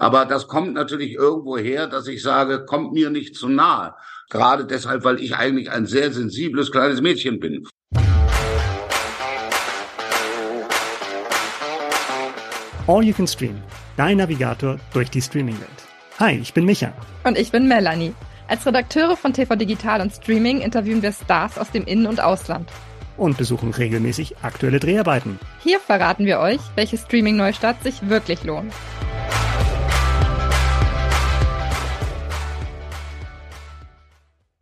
Aber das kommt natürlich irgendwo her, dass ich sage, kommt mir nicht zu nahe. Gerade deshalb, weil ich eigentlich ein sehr sensibles kleines Mädchen bin. All You Can Stream, dein Navigator durch die Streaming-Welt. Hi, ich bin Micha. Und ich bin Melanie. Als Redakteure von TV Digital und Streaming interviewen wir Stars aus dem In- und Ausland. Und besuchen regelmäßig aktuelle Dreharbeiten. Hier verraten wir euch, welche Streaming-Neustart sich wirklich lohnt.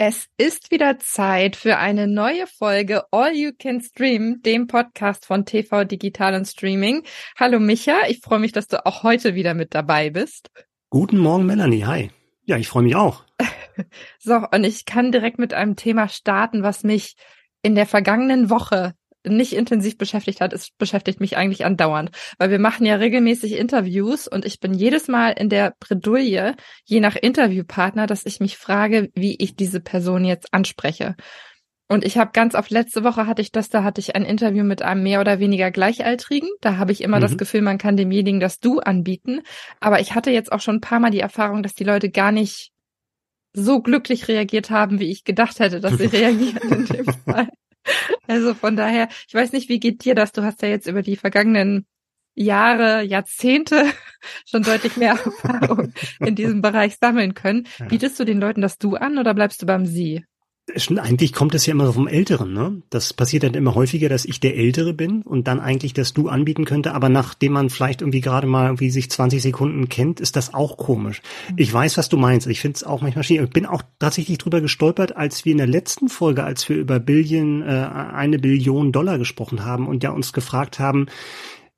Es ist wieder Zeit für eine neue Folge All You Can Stream, dem Podcast von TV Digital und Streaming. Hallo Micha, ich freue mich, dass du auch heute wieder mit dabei bist. Guten Morgen, Melanie. Hi. Ja, ich freue mich auch. so, und ich kann direkt mit einem Thema starten, was mich in der vergangenen Woche nicht intensiv beschäftigt hat, es beschäftigt mich eigentlich andauernd, weil wir machen ja regelmäßig Interviews und ich bin jedes Mal in der Bredouille, je nach Interviewpartner, dass ich mich frage, wie ich diese Person jetzt anspreche. Und ich habe ganz oft letzte Woche hatte ich das, da hatte ich ein Interview mit einem mehr oder weniger Gleichaltrigen. Da habe ich immer mhm. das Gefühl, man kann demjenigen das Du anbieten. Aber ich hatte jetzt auch schon ein paar Mal die Erfahrung, dass die Leute gar nicht so glücklich reagiert haben, wie ich gedacht hätte, dass sie reagieren in dem Fall. Also von daher, ich weiß nicht, wie geht dir das? Du hast ja jetzt über die vergangenen Jahre, Jahrzehnte schon deutlich mehr Erfahrung in diesem Bereich sammeln können. Bietest du den Leuten das Du an oder bleibst du beim Sie? Eigentlich kommt es ja immer vom Älteren, ne? Das passiert dann immer häufiger, dass ich der Ältere bin und dann eigentlich das Du anbieten könnte, aber nachdem man vielleicht irgendwie gerade mal irgendwie sich 20 Sekunden kennt, ist das auch komisch. Mhm. Ich weiß, was du meinst. Ich finde es auch manchmal schwierig. Ich bin auch tatsächlich drüber gestolpert, als wir in der letzten Folge, als wir über Billion, äh, eine Billion Dollar gesprochen haben und ja uns gefragt haben,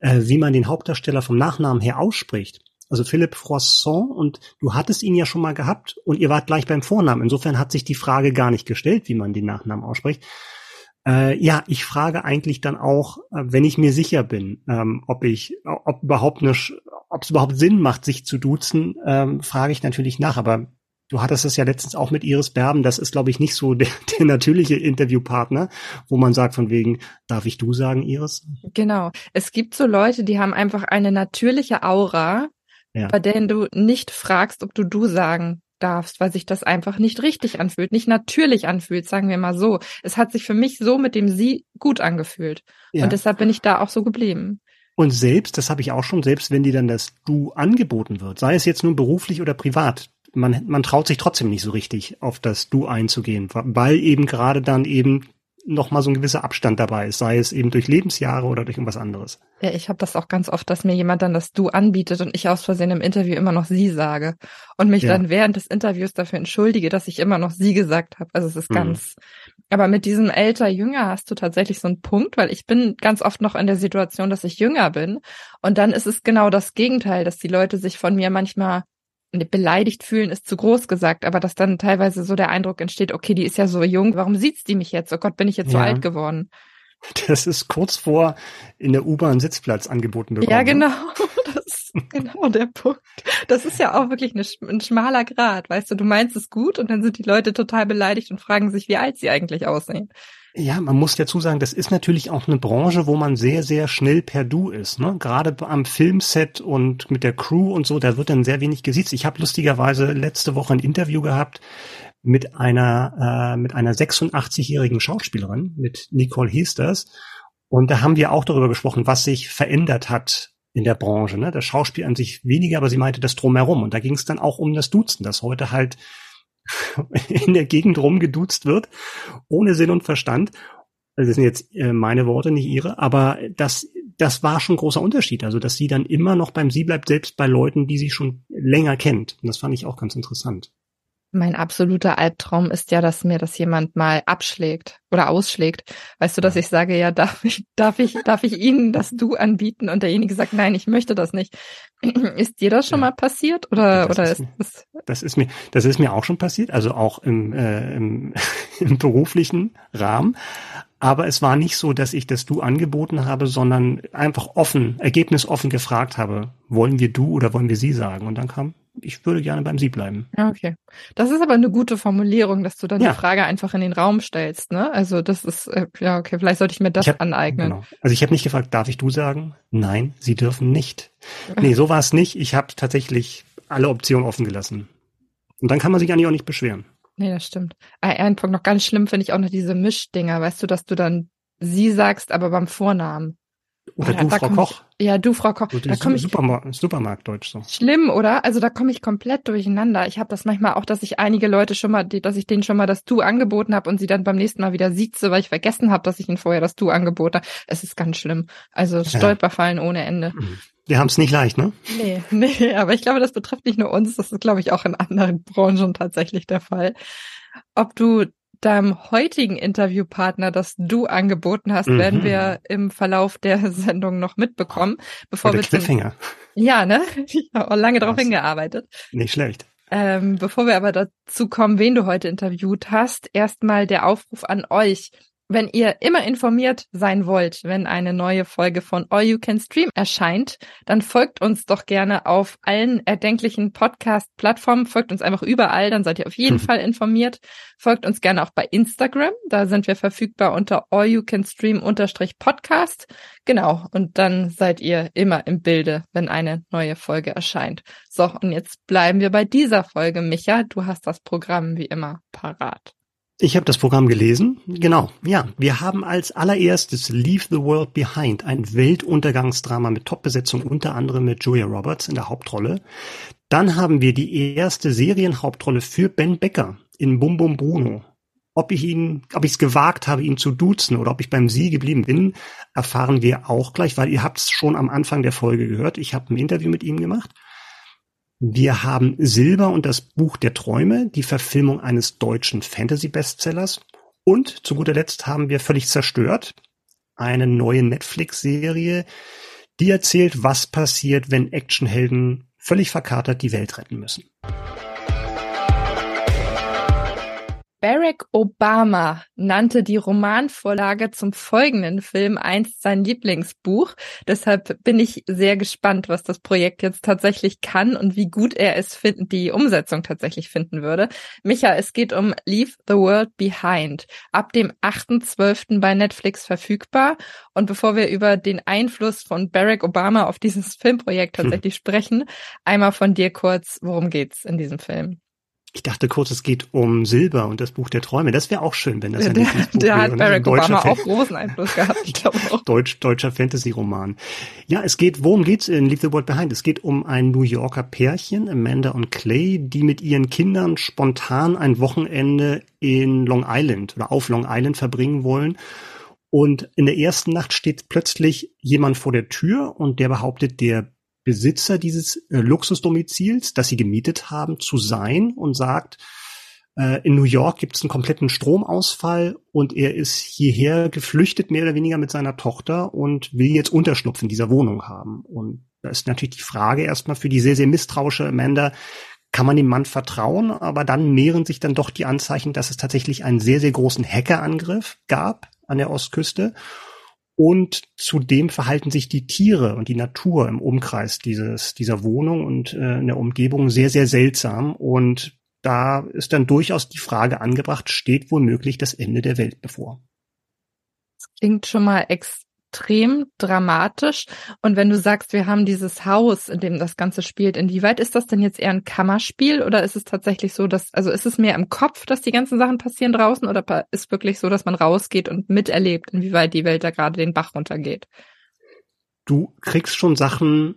äh, wie man den Hauptdarsteller vom Nachnamen her ausspricht also Philipp Froisson, und du hattest ihn ja schon mal gehabt und ihr wart gleich beim Vornamen. Insofern hat sich die Frage gar nicht gestellt, wie man den Nachnamen ausspricht. Äh, ja, ich frage eigentlich dann auch, äh, wenn ich mir sicher bin, ähm, ob ich, ob überhaupt eine, ob es überhaupt Sinn macht, sich zu duzen, ähm, frage ich natürlich nach. Aber du hattest es ja letztens auch mit Iris Berben. Das ist, glaube ich, nicht so der, der natürliche Interviewpartner, wo man sagt von wegen, darf ich du sagen, Iris? Genau. Es gibt so Leute, die haben einfach eine natürliche Aura, ja. bei denen du nicht fragst, ob du du sagen darfst, weil sich das einfach nicht richtig anfühlt, nicht natürlich anfühlt, sagen wir mal so. Es hat sich für mich so mit dem Sie gut angefühlt. Ja. Und deshalb bin ich da auch so geblieben. Und selbst, das habe ich auch schon, selbst wenn dir dann das Du angeboten wird, sei es jetzt nun beruflich oder privat, man, man traut sich trotzdem nicht so richtig auf das Du einzugehen, weil eben gerade dann eben noch mal so ein gewisser Abstand dabei ist, sei es eben durch Lebensjahre oder durch irgendwas anderes. Ja, ich habe das auch ganz oft, dass mir jemand dann das Du anbietet und ich aus Versehen im Interview immer noch Sie sage und mich ja. dann während des Interviews dafür entschuldige, dass ich immer noch Sie gesagt habe. Also es ist mhm. ganz. Aber mit diesem älter jünger hast du tatsächlich so einen Punkt, weil ich bin ganz oft noch in der Situation, dass ich jünger bin und dann ist es genau das Gegenteil, dass die Leute sich von mir manchmal beleidigt fühlen ist zu groß gesagt, aber dass dann teilweise so der Eindruck entsteht, okay, die ist ja so jung, warum sieht's die mich jetzt? Oh Gott, bin ich jetzt ja. so alt geworden? Das ist kurz vor in der U-Bahn Sitzplatz angeboten bekommen. Ja, ne? genau. Das ist genau der Punkt. Das ist ja auch wirklich eine, ein schmaler Grad, weißt du, du meinst es gut und dann sind die Leute total beleidigt und fragen sich, wie alt sie eigentlich aussehen. Ja, man muss dazu sagen, das ist natürlich auch eine Branche, wo man sehr, sehr schnell per Du ist. Ne? Gerade am Filmset und mit der Crew und so, da wird dann sehr wenig gesiezt. Ich habe lustigerweise letzte Woche ein Interview gehabt mit einer äh, mit einer 86-jährigen Schauspielerin, mit Nicole Hesters. Und da haben wir auch darüber gesprochen, was sich verändert hat in der Branche. Ne? Das Schauspiel an sich weniger, aber sie meinte das drumherum. Und da ging es dann auch um das Duzen, das heute halt in der Gegend rumgeduzt wird, ohne Sinn und Verstand. Das sind jetzt äh, meine Worte, nicht ihre, aber das, das war schon ein großer Unterschied. Also, dass sie dann immer noch beim Sie bleibt, selbst bei Leuten, die sie schon länger kennt. Und das fand ich auch ganz interessant. Mein absoluter Albtraum ist ja, dass mir das jemand mal abschlägt oder ausschlägt. Weißt du, dass ich sage, ja, darf ich, darf ich, darf ich Ihnen das Du anbieten? Und derjenige sagt, nein, ich möchte das nicht. Ist dir das schon ja. mal passiert oder das oder ist, ist das? Das ist mir, das ist mir auch schon passiert, also auch im, äh, im, im beruflichen Rahmen. Aber es war nicht so, dass ich das Du angeboten habe, sondern einfach offen, ergebnisoffen gefragt habe, wollen wir Du oder wollen wir Sie sagen? Und dann kam ich würde gerne beim Sie bleiben. Okay. Das ist aber eine gute Formulierung, dass du dann ja. die Frage einfach in den Raum stellst, ne? Also das ist, äh, ja, okay, vielleicht sollte ich mir das hab, aneignen. Genau. Also ich habe nicht gefragt, darf ich du sagen? Nein, Sie dürfen nicht. Nee, so war es nicht. Ich habe tatsächlich alle Optionen offen gelassen. Und dann kann man sich eigentlich auch nicht beschweren. Nee, das stimmt. Ein Punkt noch ganz schlimm finde ich auch noch diese Mischdinger, weißt du, dass du dann sie sagst, aber beim Vornamen. Oder du, Frau Koch. Ich, ja, du, Frau Koch. Da komme ich Supermarkt, Supermarktdeutsch so. Schlimm, oder? Also da komme ich komplett durcheinander. Ich habe das manchmal auch, dass ich einige Leute schon mal, dass ich denen schon mal das Du angeboten habe und sie dann beim nächsten Mal wieder sieze, weil ich vergessen habe, dass ich ihnen vorher das Du angeboten habe. Es ist ganz schlimm. Also Stolperfallen ja. ohne Ende. Wir haben es nicht leicht, ne? Nee, nee, aber ich glaube, das betrifft nicht nur uns, das ist, glaube ich, auch in anderen Branchen tatsächlich der Fall. Ob du deinem heutigen Interviewpartner, das du angeboten hast, mhm. werden wir im Verlauf der Sendung noch mitbekommen. Bevor der wir Cliffhanger. Zum, ja, ne? Ich habe auch lange darauf hingearbeitet. Nicht schlecht. Ähm, bevor wir aber dazu kommen, wen du heute interviewt hast, erstmal der Aufruf an euch. Wenn ihr immer informiert sein wollt, wenn eine neue Folge von All You Can Stream erscheint, dann folgt uns doch gerne auf allen erdenklichen Podcast-Plattformen. Folgt uns einfach überall, dann seid ihr auf jeden. Fall informiert. Folgt uns gerne auch bei Instagram. Da sind wir verfügbar unter All You Can Stream unterstrich Podcast. Genau. Und dann seid ihr immer im Bilde, wenn eine neue Folge erscheint. So, und jetzt bleiben wir bei dieser Folge. Micha, du hast das Programm wie immer parat. Ich habe das Programm gelesen. Genau, ja. Wir haben als allererstes Leave the World Behind, ein Weltuntergangsdrama mit Top-Besetzung, unter anderem mit Julia Roberts in der Hauptrolle. Dann haben wir die erste Serienhauptrolle für Ben Becker in Bum Bum Bruno. Ob ich ihn, ob ich es gewagt habe, ihn zu duzen oder ob ich beim Sie geblieben bin, erfahren wir auch gleich, weil ihr habt es schon am Anfang der Folge gehört. Ich habe ein Interview mit ihm gemacht. Wir haben Silber und das Buch der Träume, die Verfilmung eines deutschen Fantasy-Bestsellers. Und zu guter Letzt haben wir völlig zerstört eine neue Netflix-Serie, die erzählt, was passiert, wenn Actionhelden völlig verkatert die Welt retten müssen. Barack Obama nannte die Romanvorlage zum folgenden Film einst sein Lieblingsbuch. Deshalb bin ich sehr gespannt, was das Projekt jetzt tatsächlich kann und wie gut er es finden, die Umsetzung tatsächlich finden würde. Micha, es geht um Leave the World Behind. Ab dem 8.12. bei Netflix verfügbar. Und bevor wir über den Einfluss von Barack Obama auf dieses Filmprojekt tatsächlich hm. sprechen, einmal von dir kurz, worum geht's in diesem Film? Ich dachte kurz, es geht um Silber und das Buch der Träume. Das wäre auch schön, wenn das ein Der, Buch der hat Barack Obama auch großen Einfluss gehabt, ich glaube auch. Deutsch, deutscher Fantasy-Roman. Ja, es geht, worum geht's in Leave the World Behind? Es geht um ein New Yorker Pärchen, Amanda und Clay, die mit ihren Kindern spontan ein Wochenende in Long Island oder auf Long Island verbringen wollen. Und in der ersten Nacht steht plötzlich jemand vor der Tür und der behauptet, der Besitzer dieses äh, Luxusdomizils, das sie gemietet haben, zu sein und sagt, äh, in New York gibt es einen kompletten Stromausfall und er ist hierher geflüchtet, mehr oder weniger mit seiner Tochter und will jetzt Unterschlupf in dieser Wohnung haben. Und da ist natürlich die Frage erstmal für die sehr, sehr misstrauische Amanda, kann man dem Mann vertrauen, aber dann mehren sich dann doch die Anzeichen, dass es tatsächlich einen sehr, sehr großen Hackerangriff gab an der Ostküste und zudem verhalten sich die Tiere und die Natur im Umkreis dieses, dieser Wohnung und äh, in der Umgebung sehr, sehr seltsam. Und da ist dann durchaus die Frage angebracht, steht womöglich das Ende der Welt bevor? Klingt schon mal ex extrem dramatisch. Und wenn du sagst, wir haben dieses Haus, in dem das Ganze spielt, inwieweit ist das denn jetzt eher ein Kammerspiel oder ist es tatsächlich so, dass, also ist es mehr im Kopf, dass die ganzen Sachen passieren draußen oder ist wirklich so, dass man rausgeht und miterlebt, inwieweit die Welt da gerade den Bach runtergeht? Du kriegst schon Sachen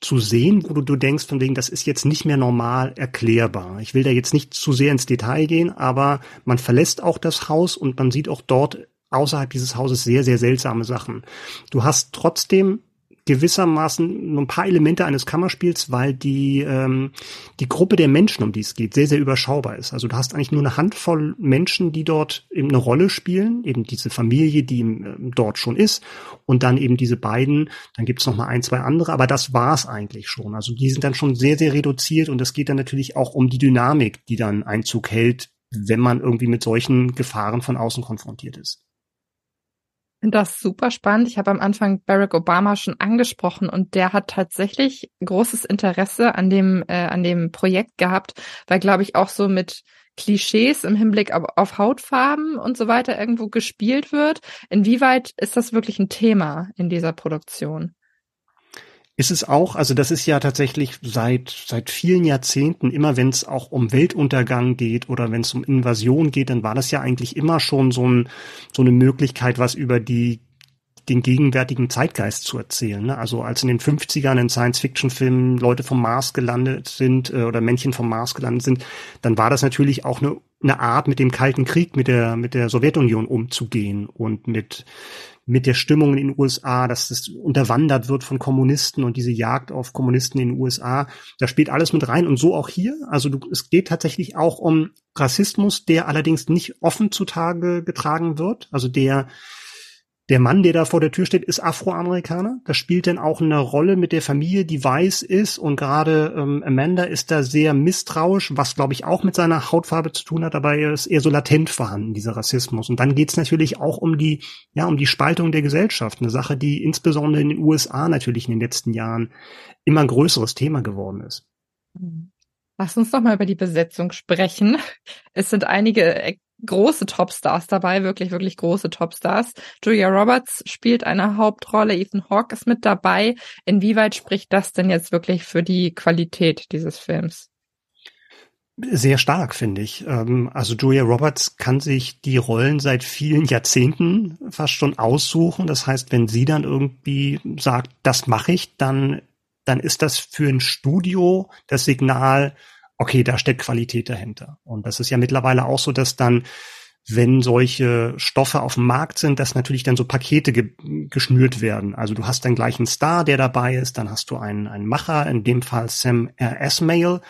zu sehen, wo du, du denkst von wegen, das ist jetzt nicht mehr normal erklärbar. Ich will da jetzt nicht zu sehr ins Detail gehen, aber man verlässt auch das Haus und man sieht auch dort außerhalb dieses Hauses sehr, sehr seltsame Sachen. Du hast trotzdem gewissermaßen nur ein paar Elemente eines Kammerspiels, weil die ähm, die Gruppe der Menschen, um die es geht, sehr sehr überschaubar ist. Also du hast eigentlich nur eine Handvoll Menschen, die dort eben eine Rolle spielen, eben diese Familie, die ähm, dort schon ist, und dann eben diese beiden. Dann gibt es noch mal ein, zwei andere, aber das war's eigentlich schon. Also die sind dann schon sehr sehr reduziert und es geht dann natürlich auch um die Dynamik, die dann Einzug hält, wenn man irgendwie mit solchen Gefahren von außen konfrontiert ist das super spannend. Ich habe am Anfang Barack Obama schon angesprochen und der hat tatsächlich großes Interesse an dem äh, an dem Projekt gehabt, weil glaube ich auch so mit Klischees im Hinblick auf, auf Hautfarben und so weiter irgendwo gespielt wird. Inwieweit ist das wirklich ein Thema in dieser Produktion? Ist es auch, also das ist ja tatsächlich seit seit vielen Jahrzehnten, immer wenn es auch um Weltuntergang geht oder wenn es um Invasion geht, dann war das ja eigentlich immer schon so, ein, so eine Möglichkeit, was über die den gegenwärtigen Zeitgeist zu erzählen. Ne? Also als in den 50ern in Science-Fiction-Filmen Leute vom Mars gelandet sind äh, oder Männchen vom Mars gelandet sind, dann war das natürlich auch eine, eine Art, mit dem Kalten Krieg, mit der, mit der Sowjetunion umzugehen und mit, mit der Stimmung in den USA, dass das unterwandert wird von Kommunisten und diese Jagd auf Kommunisten in den USA, da spielt alles mit rein und so auch hier. Also du, es geht tatsächlich auch um Rassismus, der allerdings nicht offen zutage getragen wird, also der der Mann, der da vor der Tür steht, ist Afroamerikaner. Das spielt dann auch eine Rolle mit der Familie, die weiß ist. Und gerade ähm, Amanda ist da sehr misstrauisch, was, glaube ich, auch mit seiner Hautfarbe zu tun hat. Dabei ist eher so latent vorhanden, dieser Rassismus. Und dann geht's natürlich auch um die, ja, um die Spaltung der Gesellschaft. Eine Sache, die insbesondere in den USA natürlich in den letzten Jahren immer ein größeres Thema geworden ist. Lass uns doch mal über die Besetzung sprechen. Es sind einige große Topstars dabei, wirklich, wirklich große Topstars. Julia Roberts spielt eine Hauptrolle, Ethan Hawke ist mit dabei. Inwieweit spricht das denn jetzt wirklich für die Qualität dieses Films? Sehr stark, finde ich. Ähm, also Julia Roberts kann sich die Rollen seit vielen Jahrzehnten fast schon aussuchen. Das heißt, wenn sie dann irgendwie sagt, das mache ich, dann, dann ist das für ein Studio das Signal, okay, da steckt Qualität dahinter. Und das ist ja mittlerweile auch so, dass dann, wenn solche Stoffe auf dem Markt sind, dass natürlich dann so Pakete ge geschnürt werden. Also du hast dann gleich einen Star, der dabei ist, dann hast du einen, einen Macher, in dem Fall Sam R. Esmail,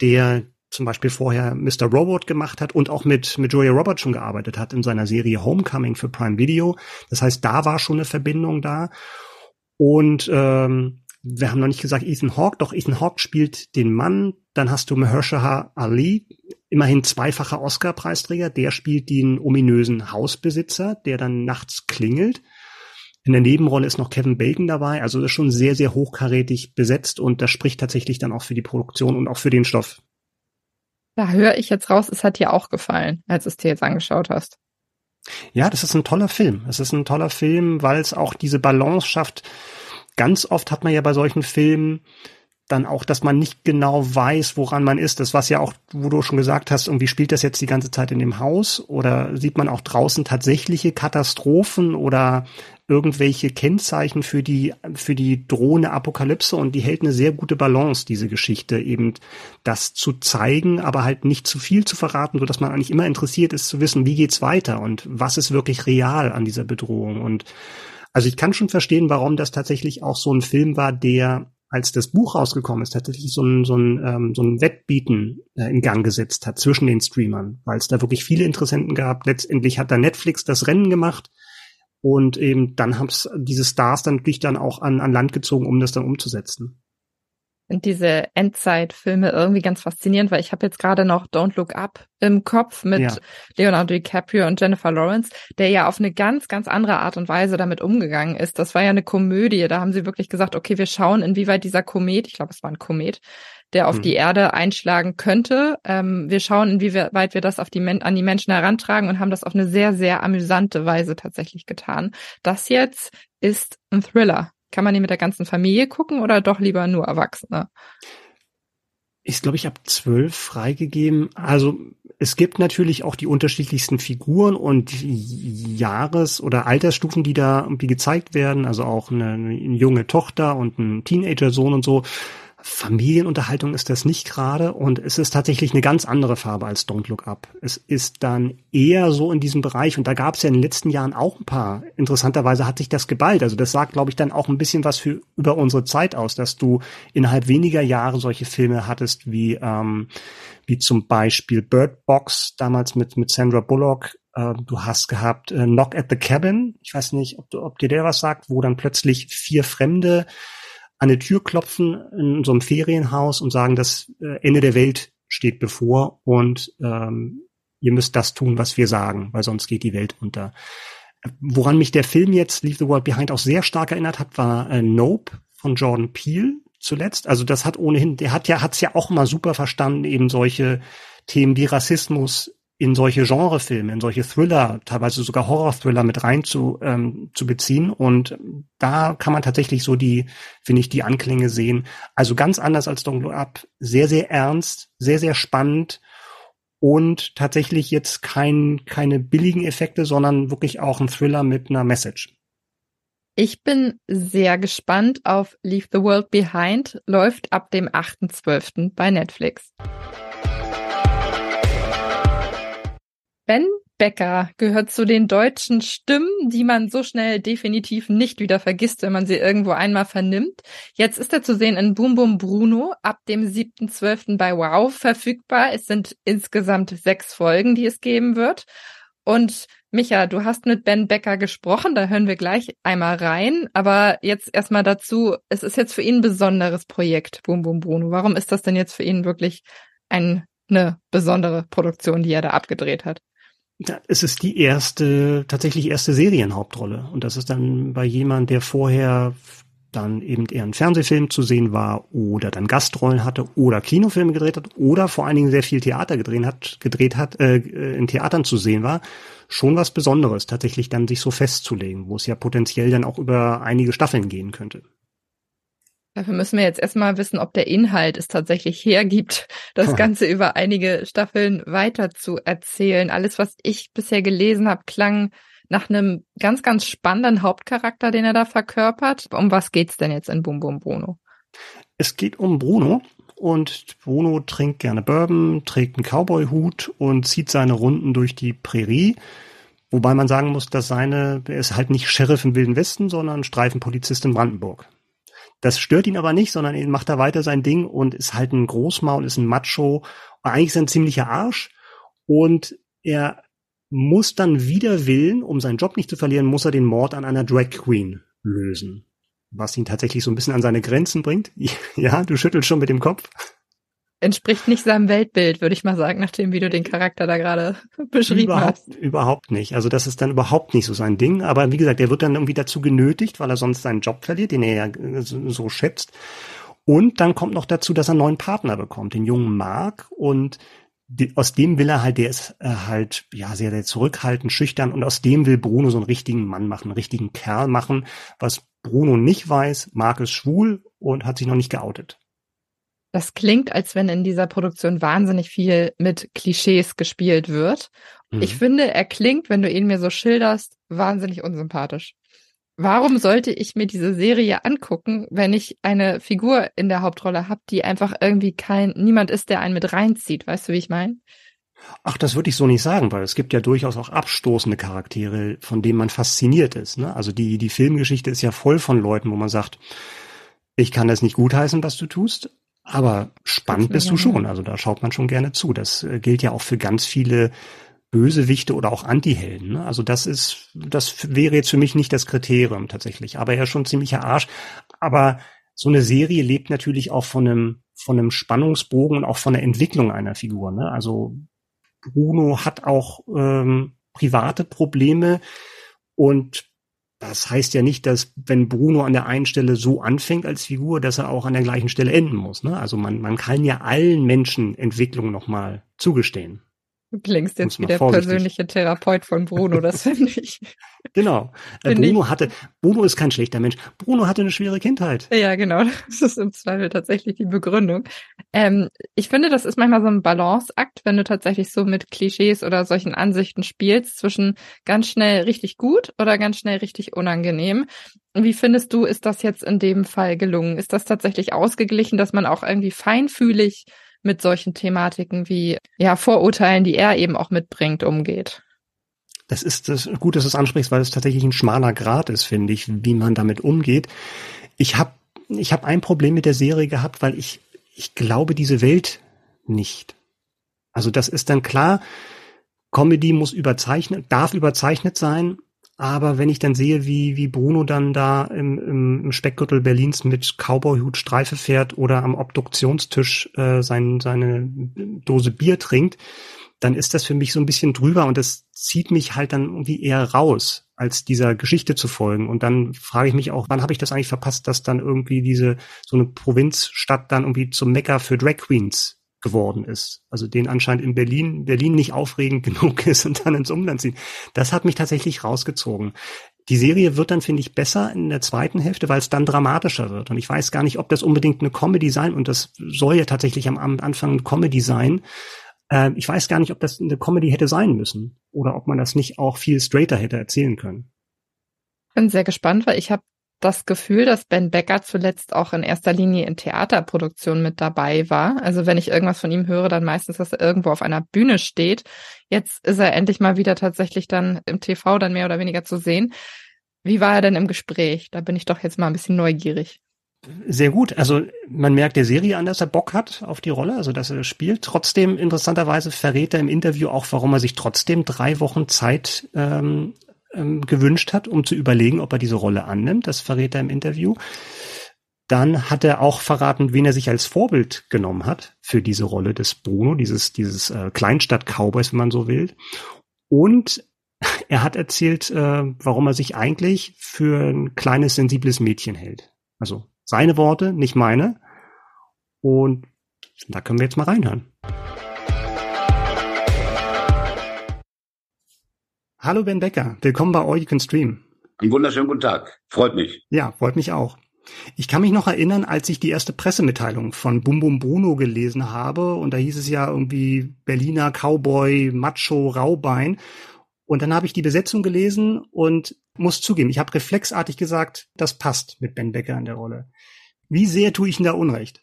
der zum Beispiel vorher Mr. Robot gemacht hat und auch mit, mit Julia Roberts schon gearbeitet hat in seiner Serie Homecoming für Prime Video. Das heißt, da war schon eine Verbindung da. Und ähm, wir haben noch nicht gesagt Ethan Hawke, doch Ethan Hawke spielt den Mann. Dann hast du Mahershala Ali, immerhin zweifacher Oscar-Preisträger. Der spielt den ominösen Hausbesitzer, der dann nachts klingelt. In der Nebenrolle ist noch Kevin Bacon dabei. Also ist schon sehr, sehr hochkarätig besetzt und das spricht tatsächlich dann auch für die Produktion und auch für den Stoff. Da höre ich jetzt raus, es hat dir auch gefallen, als du es dir jetzt angeschaut hast. Ja, das ist ein toller Film. Es ist ein toller Film, weil es auch diese Balance schafft ganz oft hat man ja bei solchen Filmen dann auch, dass man nicht genau weiß, woran man ist. Das was ja auch, wo du schon gesagt hast, irgendwie spielt das jetzt die ganze Zeit in dem Haus? Oder sieht man auch draußen tatsächliche Katastrophen oder irgendwelche Kennzeichen für die, für die drohende Apokalypse? Und die hält eine sehr gute Balance, diese Geschichte, eben das zu zeigen, aber halt nicht zu viel zu verraten, so dass man eigentlich immer interessiert ist zu wissen, wie geht's weiter und was ist wirklich real an dieser Bedrohung? Und also ich kann schon verstehen, warum das tatsächlich auch so ein Film war, der als das Buch rausgekommen ist, tatsächlich so ein, so ein, ähm, so ein Wettbieten äh, in Gang gesetzt hat zwischen den Streamern, weil es da wirklich viele Interessenten gab. Letztendlich hat da Netflix das Rennen gemacht und eben dann haben es diese Stars dann natürlich dann auch an, an Land gezogen, um das dann umzusetzen diese Endzeitfilme irgendwie ganz faszinierend, weil ich habe jetzt gerade noch Don't Look Up im Kopf mit ja. Leonardo DiCaprio und Jennifer Lawrence, der ja auf eine ganz, ganz andere Art und Weise damit umgegangen ist. Das war ja eine Komödie. Da haben sie wirklich gesagt, okay, wir schauen, inwieweit dieser Komet, ich glaube, es war ein Komet, der auf hm. die Erde einschlagen könnte. Ähm, wir schauen, inwieweit wir das auf die Men an die Menschen herantragen und haben das auf eine sehr, sehr amüsante Weise tatsächlich getan. Das jetzt ist ein Thriller. Kann man die mit der ganzen Familie gucken oder doch lieber nur Erwachsene? Ist, glaube ich, ab zwölf freigegeben. Also es gibt natürlich auch die unterschiedlichsten Figuren und Jahres- oder Altersstufen, die da irgendwie gezeigt werden. Also auch eine, eine junge Tochter und ein Teenager-Sohn und so. Familienunterhaltung ist das nicht gerade und es ist tatsächlich eine ganz andere Farbe als Don't Look Up. Es ist dann eher so in diesem Bereich und da gab es ja in den letzten Jahren auch ein paar. Interessanterweise hat sich das geballt. Also das sagt, glaube ich, dann auch ein bisschen was für über unsere Zeit aus, dass du innerhalb weniger Jahre solche Filme hattest wie ähm, wie zum Beispiel Bird Box damals mit mit Sandra Bullock. Äh, du hast gehabt äh, Knock at the Cabin. Ich weiß nicht, ob, du, ob dir der was sagt, wo dann plötzlich vier Fremde an eine Tür klopfen in so einem Ferienhaus und sagen, das äh, Ende der Welt steht bevor und ähm, ihr müsst das tun, was wir sagen, weil sonst geht die Welt unter. Woran mich der Film jetzt Leave the World Behind auch sehr stark erinnert hat, war äh, Nope von Jordan Peele zuletzt. Also das hat ohnehin, der hat ja, hat's ja auch mal super verstanden, eben solche Themen wie Rassismus in solche Genrefilme, in solche Thriller, teilweise sogar Horror-Thriller mit rein zu, ähm, zu beziehen. Und da kann man tatsächlich so die, finde ich, die Anklänge sehen. Also ganz anders als Don't Look Up. Sehr, sehr ernst, sehr, sehr spannend und tatsächlich jetzt kein, keine billigen Effekte, sondern wirklich auch ein Thriller mit einer Message. Ich bin sehr gespannt auf Leave the World Behind, läuft ab dem 8.12. bei Netflix. Ben Becker gehört zu den deutschen Stimmen, die man so schnell definitiv nicht wieder vergisst, wenn man sie irgendwo einmal vernimmt. Jetzt ist er zu sehen in Boom Boom Bruno ab dem 7.12. bei Wow verfügbar. Es sind insgesamt sechs Folgen, die es geben wird. Und Micha, du hast mit Ben Becker gesprochen, da hören wir gleich einmal rein. Aber jetzt erstmal dazu, es ist jetzt für ihn ein besonderes Projekt, Boom Boom Bruno. Warum ist das denn jetzt für ihn wirklich ein, eine besondere Produktion, die er da abgedreht hat? Es ist die erste, tatsächlich erste Serienhauptrolle. Und das ist dann bei jemand, der vorher dann eben eher ein Fernsehfilm zu sehen war oder dann Gastrollen hatte oder Kinofilme gedreht hat oder vor allen Dingen sehr viel Theater gedreht hat, gedreht hat, äh, in Theatern zu sehen war, schon was Besonderes, tatsächlich dann sich so festzulegen, wo es ja potenziell dann auch über einige Staffeln gehen könnte. Dafür müssen wir jetzt erstmal wissen, ob der Inhalt es tatsächlich hergibt, das Ganze über einige Staffeln weiter zu erzählen. Alles, was ich bisher gelesen habe, klang nach einem ganz, ganz spannenden Hauptcharakter, den er da verkörpert. Um was geht's denn jetzt in Bum Bum Bruno? Es geht um Bruno und Bruno trinkt gerne Bourbon, trägt einen Cowboy-Hut und zieht seine Runden durch die Prärie. Wobei man sagen muss, dass seine, er ist halt nicht Sheriff im Wilden Westen, sondern Streifenpolizist in Brandenburg. Das stört ihn aber nicht, sondern er macht da weiter sein Ding und ist halt ein Großmaul, ist ein Macho. Eigentlich ist er ein ziemlicher Arsch. Und er muss dann wieder willen, um seinen Job nicht zu verlieren, muss er den Mord an einer Drag Queen lösen. Was ihn tatsächlich so ein bisschen an seine Grenzen bringt. Ja, du schüttelst schon mit dem Kopf entspricht nicht seinem Weltbild, würde ich mal sagen, nachdem wie du den Charakter da gerade beschrieben überhaupt, hast. Überhaupt nicht. Also das ist dann überhaupt nicht so sein Ding. Aber wie gesagt, er wird dann irgendwie dazu genötigt, weil er sonst seinen Job verliert, den er ja äh, so schätzt. Und dann kommt noch dazu, dass er einen neuen Partner bekommt, den jungen Mark. Und aus dem will er halt, der ist äh, halt ja sehr, sehr zurückhaltend, schüchtern. Und aus dem will Bruno so einen richtigen Mann machen, einen richtigen Kerl machen. Was Bruno nicht weiß, Mark ist schwul und hat sich noch nicht geoutet. Das klingt, als wenn in dieser Produktion wahnsinnig viel mit Klischees gespielt wird. Mhm. Ich finde, er klingt, wenn du ihn mir so schilderst, wahnsinnig unsympathisch. Warum sollte ich mir diese Serie angucken, wenn ich eine Figur in der Hauptrolle habe, die einfach irgendwie kein, niemand ist, der einen mit reinzieht? Weißt du, wie ich meine? Ach, das würde ich so nicht sagen, weil es gibt ja durchaus auch abstoßende Charaktere, von denen man fasziniert ist. Ne? Also die, die Filmgeschichte ist ja voll von Leuten, wo man sagt, ich kann das nicht gutheißen, was du tust, aber spannend bist du schon. Also da schaut man schon gerne zu. Das äh, gilt ja auch für ganz viele Bösewichte oder auch Antihelden. Ne? Also das ist, das wäre jetzt für mich nicht das Kriterium tatsächlich. Aber er ist schon ziemlicher Arsch. Aber so eine Serie lebt natürlich auch von einem, von einem Spannungsbogen und auch von der Entwicklung einer Figur. Ne? Also Bruno hat auch ähm, private Probleme und das heißt ja nicht, dass wenn Bruno an der einen Stelle so anfängt als Figur, dass er auch an der gleichen Stelle enden muss. Ne? Also man, man kann ja allen Menschen Entwicklung nochmal zugestehen. Du klingst jetzt wie der persönliche Therapeut von Bruno, das finde ich. Genau. Äh, find Bruno ich. hatte, Bruno ist kein schlechter Mensch. Bruno hatte eine schwere Kindheit. Ja, genau. Das ist im Zweifel tatsächlich die Begründung. Ähm, ich finde, das ist manchmal so ein Balanceakt, wenn du tatsächlich so mit Klischees oder solchen Ansichten spielst, zwischen ganz schnell richtig gut oder ganz schnell richtig unangenehm. Wie findest du, ist das jetzt in dem Fall gelungen? Ist das tatsächlich ausgeglichen, dass man auch irgendwie feinfühlig mit solchen Thematiken wie ja Vorurteilen, die er eben auch mitbringt, umgeht. Das ist das gut, dass du es ansprichst, weil es tatsächlich ein schmaler Grad ist, finde ich, wie man damit umgeht. Ich habe ich hab ein Problem mit der Serie gehabt, weil ich ich glaube diese Welt nicht. Also das ist dann klar, Comedy muss überzeichnet, darf überzeichnet sein, aber wenn ich dann sehe, wie, wie Bruno dann da im, im, Speckgürtel Berlins mit Cowboyhut Streife fährt oder am Obduktionstisch äh, sein, seine Dose Bier trinkt, dann ist das für mich so ein bisschen drüber und das zieht mich halt dann irgendwie eher raus, als dieser Geschichte zu folgen. Und dann frage ich mich auch, wann habe ich das eigentlich verpasst, dass dann irgendwie diese so eine Provinzstadt dann irgendwie zum Mecker für Drag Queens geworden ist. Also den anscheinend in Berlin, Berlin nicht aufregend genug ist und dann ins Umland ziehen. Das hat mich tatsächlich rausgezogen. Die Serie wird dann, finde ich, besser in der zweiten Hälfte, weil es dann dramatischer wird. Und ich weiß gar nicht, ob das unbedingt eine Comedy sein, und das soll ja tatsächlich am Anfang eine Comedy sein. Äh, ich weiß gar nicht, ob das eine Comedy hätte sein müssen. Oder ob man das nicht auch viel straighter hätte erzählen können. Bin sehr gespannt, weil ich habe das Gefühl, dass Ben Becker zuletzt auch in erster Linie in Theaterproduktionen mit dabei war. Also wenn ich irgendwas von ihm höre, dann meistens, dass er irgendwo auf einer Bühne steht. Jetzt ist er endlich mal wieder tatsächlich dann im TV dann mehr oder weniger zu sehen. Wie war er denn im Gespräch? Da bin ich doch jetzt mal ein bisschen neugierig. Sehr gut. Also man merkt der Serie an, dass er Bock hat auf die Rolle, also dass er spielt. Trotzdem, interessanterweise, verrät er im Interview auch, warum er sich trotzdem drei Wochen Zeit ähm, ähm, gewünscht hat, um zu überlegen, ob er diese Rolle annimmt. Das verrät er im Interview. Dann hat er auch verraten, wen er sich als Vorbild genommen hat für diese Rolle des Bruno, dieses, dieses äh, Kleinstadt-Cowboys, wenn man so will. Und er hat erzählt, äh, warum er sich eigentlich für ein kleines, sensibles Mädchen hält. Also seine Worte, nicht meine. Und da können wir jetzt mal reinhören. Hallo Ben Becker, willkommen bei All You Can Stream. Einen wunderschönen guten Tag, freut mich. Ja, freut mich auch. Ich kann mich noch erinnern, als ich die erste Pressemitteilung von Bum Bum Bruno gelesen habe und da hieß es ja irgendwie Berliner Cowboy, Macho, Raubein. Und dann habe ich die Besetzung gelesen und muss zugeben, ich habe reflexartig gesagt, das passt mit Ben Becker in der Rolle. Wie sehr tue ich ihm da Unrecht?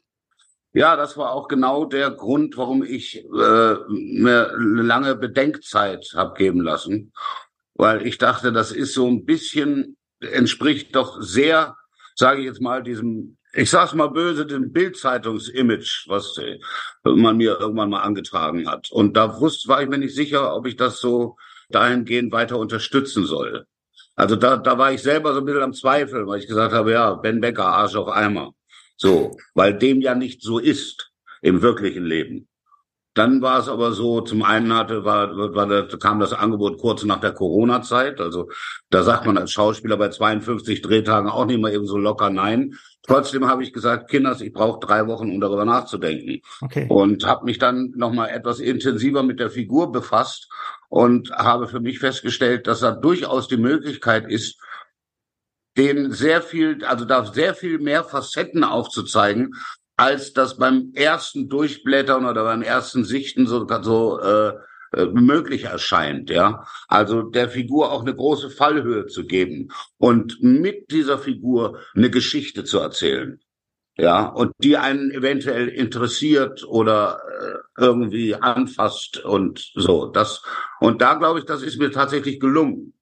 Ja, das war auch genau der Grund, warum ich äh, mir eine lange Bedenkzeit habe geben lassen, weil ich dachte, das ist so ein bisschen entspricht doch sehr, sage ich jetzt mal, diesem, ich sag's mal böse, dem Bildzeitungs-Image, was äh, man mir irgendwann mal angetragen hat. Und da wusste, war ich mir nicht sicher, ob ich das so dahingehend weiter unterstützen soll. Also da, da war ich selber so ein bisschen am Zweifel, weil ich gesagt habe, ja, Ben Becker, Arsch auf Eimer. So, weil dem ja nicht so ist im wirklichen Leben. Dann war es aber so, zum einen hatte, war, war, war, kam das Angebot kurz nach der Corona-Zeit. Also da sagt man als Schauspieler bei 52 Drehtagen auch nicht mal eben so locker nein. Trotzdem habe ich gesagt, Kinders, ich brauche drei Wochen, um darüber nachzudenken. Okay. Und habe mich dann nochmal etwas intensiver mit der Figur befasst und habe für mich festgestellt, dass da durchaus die Möglichkeit ist, den sehr viel, also da sehr viel mehr Facetten aufzuzeigen, als das beim ersten Durchblättern oder beim ersten Sichten so, so äh, äh, möglich erscheint, ja. Also der Figur auch eine große Fallhöhe zu geben und mit dieser Figur eine Geschichte zu erzählen. Ja, und die einen eventuell interessiert oder äh, irgendwie anfasst und so. Das, und da glaube ich, das ist mir tatsächlich gelungen.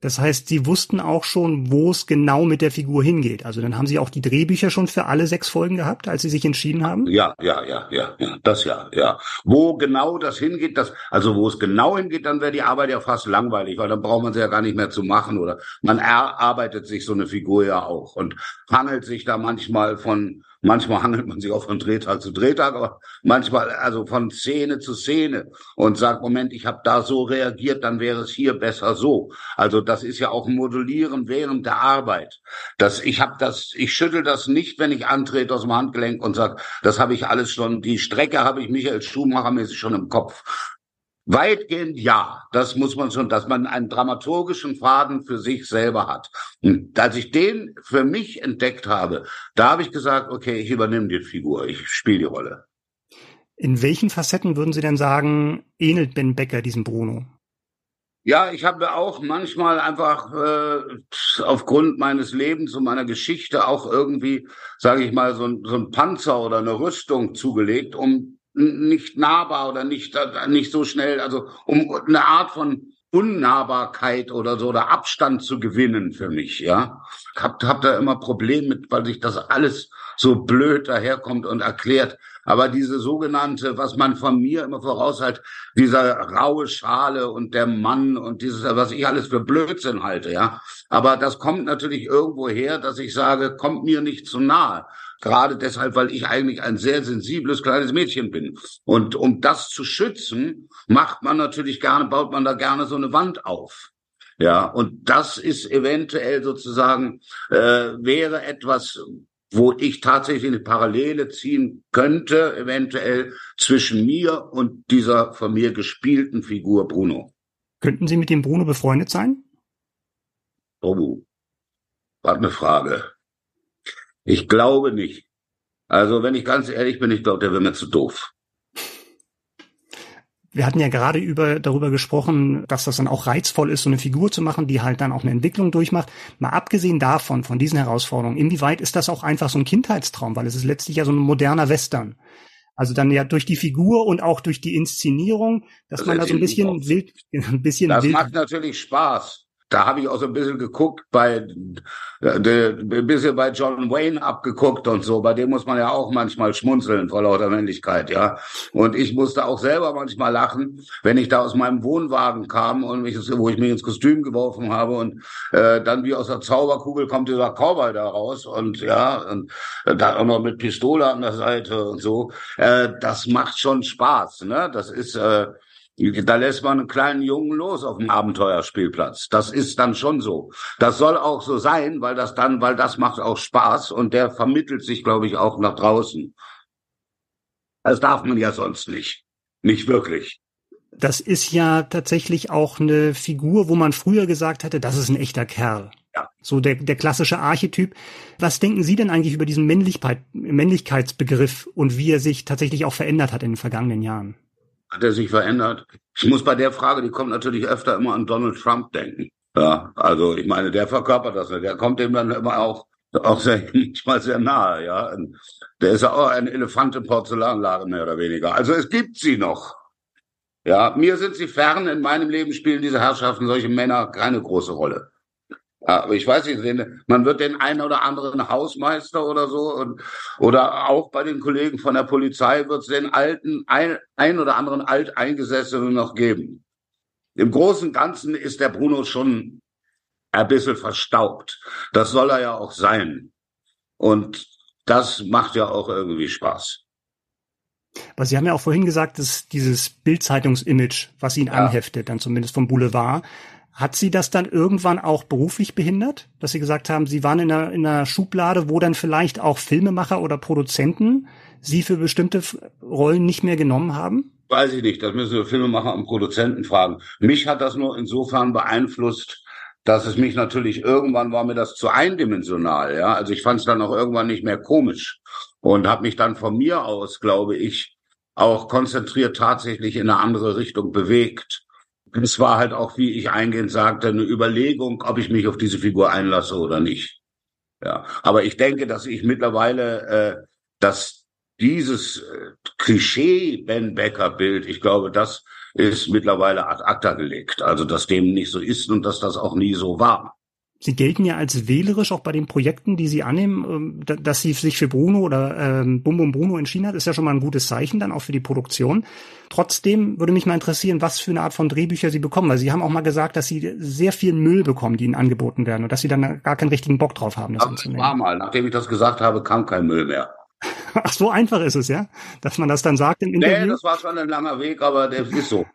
Das heißt, sie wussten auch schon, wo es genau mit der Figur hingeht. Also dann haben sie auch die Drehbücher schon für alle sechs Folgen gehabt, als sie sich entschieden haben? Ja, ja, ja, ja, ja, das ja, ja. Wo genau das hingeht, das, also wo es genau hingeht, dann wäre die Arbeit ja fast langweilig, weil dann braucht man sie ja gar nicht mehr zu machen oder man erarbeitet sich so eine Figur ja auch und hangelt sich da manchmal von Manchmal handelt man sich auch von Drehtag zu Drehtag, aber manchmal also von Szene zu Szene und sagt, Moment, ich habe da so reagiert, dann wäre es hier besser so. Also das ist ja auch Modulieren während der Arbeit. Das, ich habe das, ich schüttel das nicht, wenn ich antrete aus dem Handgelenk und sage, das habe ich alles schon, die Strecke habe ich Michael Schumacher mäßig schon im Kopf. Weitgehend ja, das muss man schon, dass man einen dramaturgischen Faden für sich selber hat. Und als ich den für mich entdeckt habe, da habe ich gesagt, okay, ich übernehme die Figur, ich spiele die Rolle. In welchen Facetten würden Sie denn sagen, ähnelt Ben Becker diesem Bruno? Ja, ich habe auch manchmal einfach äh, aufgrund meines Lebens und meiner Geschichte auch irgendwie, sage ich mal, so, so ein Panzer oder eine Rüstung zugelegt, um nicht nahbar oder nicht, nicht so schnell, also um eine Art von Unnahbarkeit oder so oder Abstand zu gewinnen für mich, ja. Hab, hab da immer Probleme mit, weil sich das alles so blöd daherkommt und erklärt. Aber diese sogenannte, was man von mir immer voraushält, dieser raue Schale und der Mann und dieses, was ich alles für Blödsinn halte, ja. Aber das kommt natürlich irgendwo her, dass ich sage, kommt mir nicht zu nahe. Gerade deshalb, weil ich eigentlich ein sehr sensibles kleines Mädchen bin. Und um das zu schützen, macht man natürlich gerne, baut man da gerne so eine Wand auf. Ja, und das ist eventuell sozusagen, äh, wäre etwas, wo ich tatsächlich eine Parallele ziehen könnte, eventuell zwischen mir und dieser von mir gespielten Figur Bruno. Könnten Sie mit dem Bruno befreundet sein? Oh, was eine Frage. Ich glaube nicht. Also, wenn ich ganz ehrlich bin, ich glaube, der wäre mir zu doof. Wir hatten ja gerade über, darüber gesprochen, dass das dann auch reizvoll ist, so eine Figur zu machen, die halt dann auch eine Entwicklung durchmacht. Mal abgesehen davon, von diesen Herausforderungen, inwieweit ist das auch einfach so ein Kindheitstraum? Weil es ist letztlich ja so ein moderner Western. Also dann ja durch die Figur und auch durch die Inszenierung, dass das man da so ein bisschen wild, ein bisschen Das wild macht natürlich Spaß da habe ich auch so ein bisschen geguckt bei äh, ein bisschen bei John Wayne abgeguckt und so. Bei dem muss man ja auch manchmal schmunzeln vor lauter Männlichkeit, ja. Und ich musste auch selber manchmal lachen, wenn ich da aus meinem Wohnwagen kam und mich, wo ich mich ins Kostüm geworfen habe und äh, dann wie aus der Zauberkugel kommt dieser Cowboy da raus und ja, und äh, da auch noch mit Pistole an der Seite und so. Äh, das macht schon Spaß, ne? Das ist äh, da lässt man einen kleinen Jungen los auf dem Abenteuerspielplatz. Das ist dann schon so. Das soll auch so sein, weil das dann, weil das macht auch Spaß und der vermittelt sich, glaube ich, auch nach draußen. Das darf man ja sonst nicht. Nicht wirklich. Das ist ja tatsächlich auch eine Figur, wo man früher gesagt hätte, das ist ein echter Kerl. Ja. So der, der klassische Archetyp. Was denken Sie denn eigentlich über diesen Männlichkeit, Männlichkeitsbegriff und wie er sich tatsächlich auch verändert hat in den vergangenen Jahren? Hat er sich verändert? Ich muss bei der Frage, die kommt natürlich öfter immer an Donald Trump denken. Ja, also ich meine, der verkörpert das. Der kommt dem dann immer auch, auch sehr, manchmal sehr nahe, ja. Der ist ja auch ein Elefant im Porzellanladen, mehr oder weniger. Also es gibt sie noch. Ja, mir sind sie fern. In meinem Leben spielen diese Herrschaften, solche Männer, keine große Rolle. Ja, aber ich weiß nicht, man wird den einen oder anderen Hausmeister oder so und oder auch bei den Kollegen von der Polizei wird es den alten ein, ein oder anderen Alteingesessenen noch geben. Im Großen und Ganzen ist der Bruno schon ein bisschen verstaubt. Das soll er ja auch sein. Und das macht ja auch irgendwie Spaß. Aber Sie haben ja auch vorhin gesagt, dass dieses Bildzeitungsimage, was ihn ja. anheftet, dann zumindest vom Boulevard, hat Sie das dann irgendwann auch beruflich behindert, dass Sie gesagt haben, Sie waren in einer, in einer Schublade, wo dann vielleicht auch Filmemacher oder Produzenten Sie für bestimmte Rollen nicht mehr genommen haben? Weiß ich nicht, das müssen wir Filmemacher und Produzenten fragen. Mich hat das nur insofern beeinflusst, dass es mich natürlich irgendwann war mir das zu eindimensional, ja. Also ich fand es dann auch irgendwann nicht mehr komisch und habe mich dann von mir aus, glaube ich, auch konzentriert tatsächlich in eine andere Richtung bewegt. Es war halt auch, wie ich eingehend sagte, eine Überlegung, ob ich mich auf diese Figur einlasse oder nicht. Ja, aber ich denke, dass ich mittlerweile, äh, dass dieses äh, Klischee Ben Becker Bild, ich glaube, das ist mittlerweile ad acta gelegt. Also, dass dem nicht so ist und dass das auch nie so war. Sie gelten ja als wählerisch auch bei den Projekten, die Sie annehmen, ähm, dass Sie sich für Bruno oder ähm, Bum Bum Bruno entschieden hat, ist ja schon mal ein gutes Zeichen dann auch für die Produktion. Trotzdem würde mich mal interessieren, was für eine Art von Drehbücher Sie bekommen, weil Sie haben auch mal gesagt, dass Sie sehr viel Müll bekommen, die Ihnen angeboten werden und dass Sie dann gar keinen richtigen Bock drauf haben, das Aber anzunehmen. War mal, nachdem ich das gesagt habe, kam kein Müll mehr. Ach, so einfach ist es, ja? Dass man das dann sagt im Interview? Nee, das war schon ein langer Weg, aber der ist so.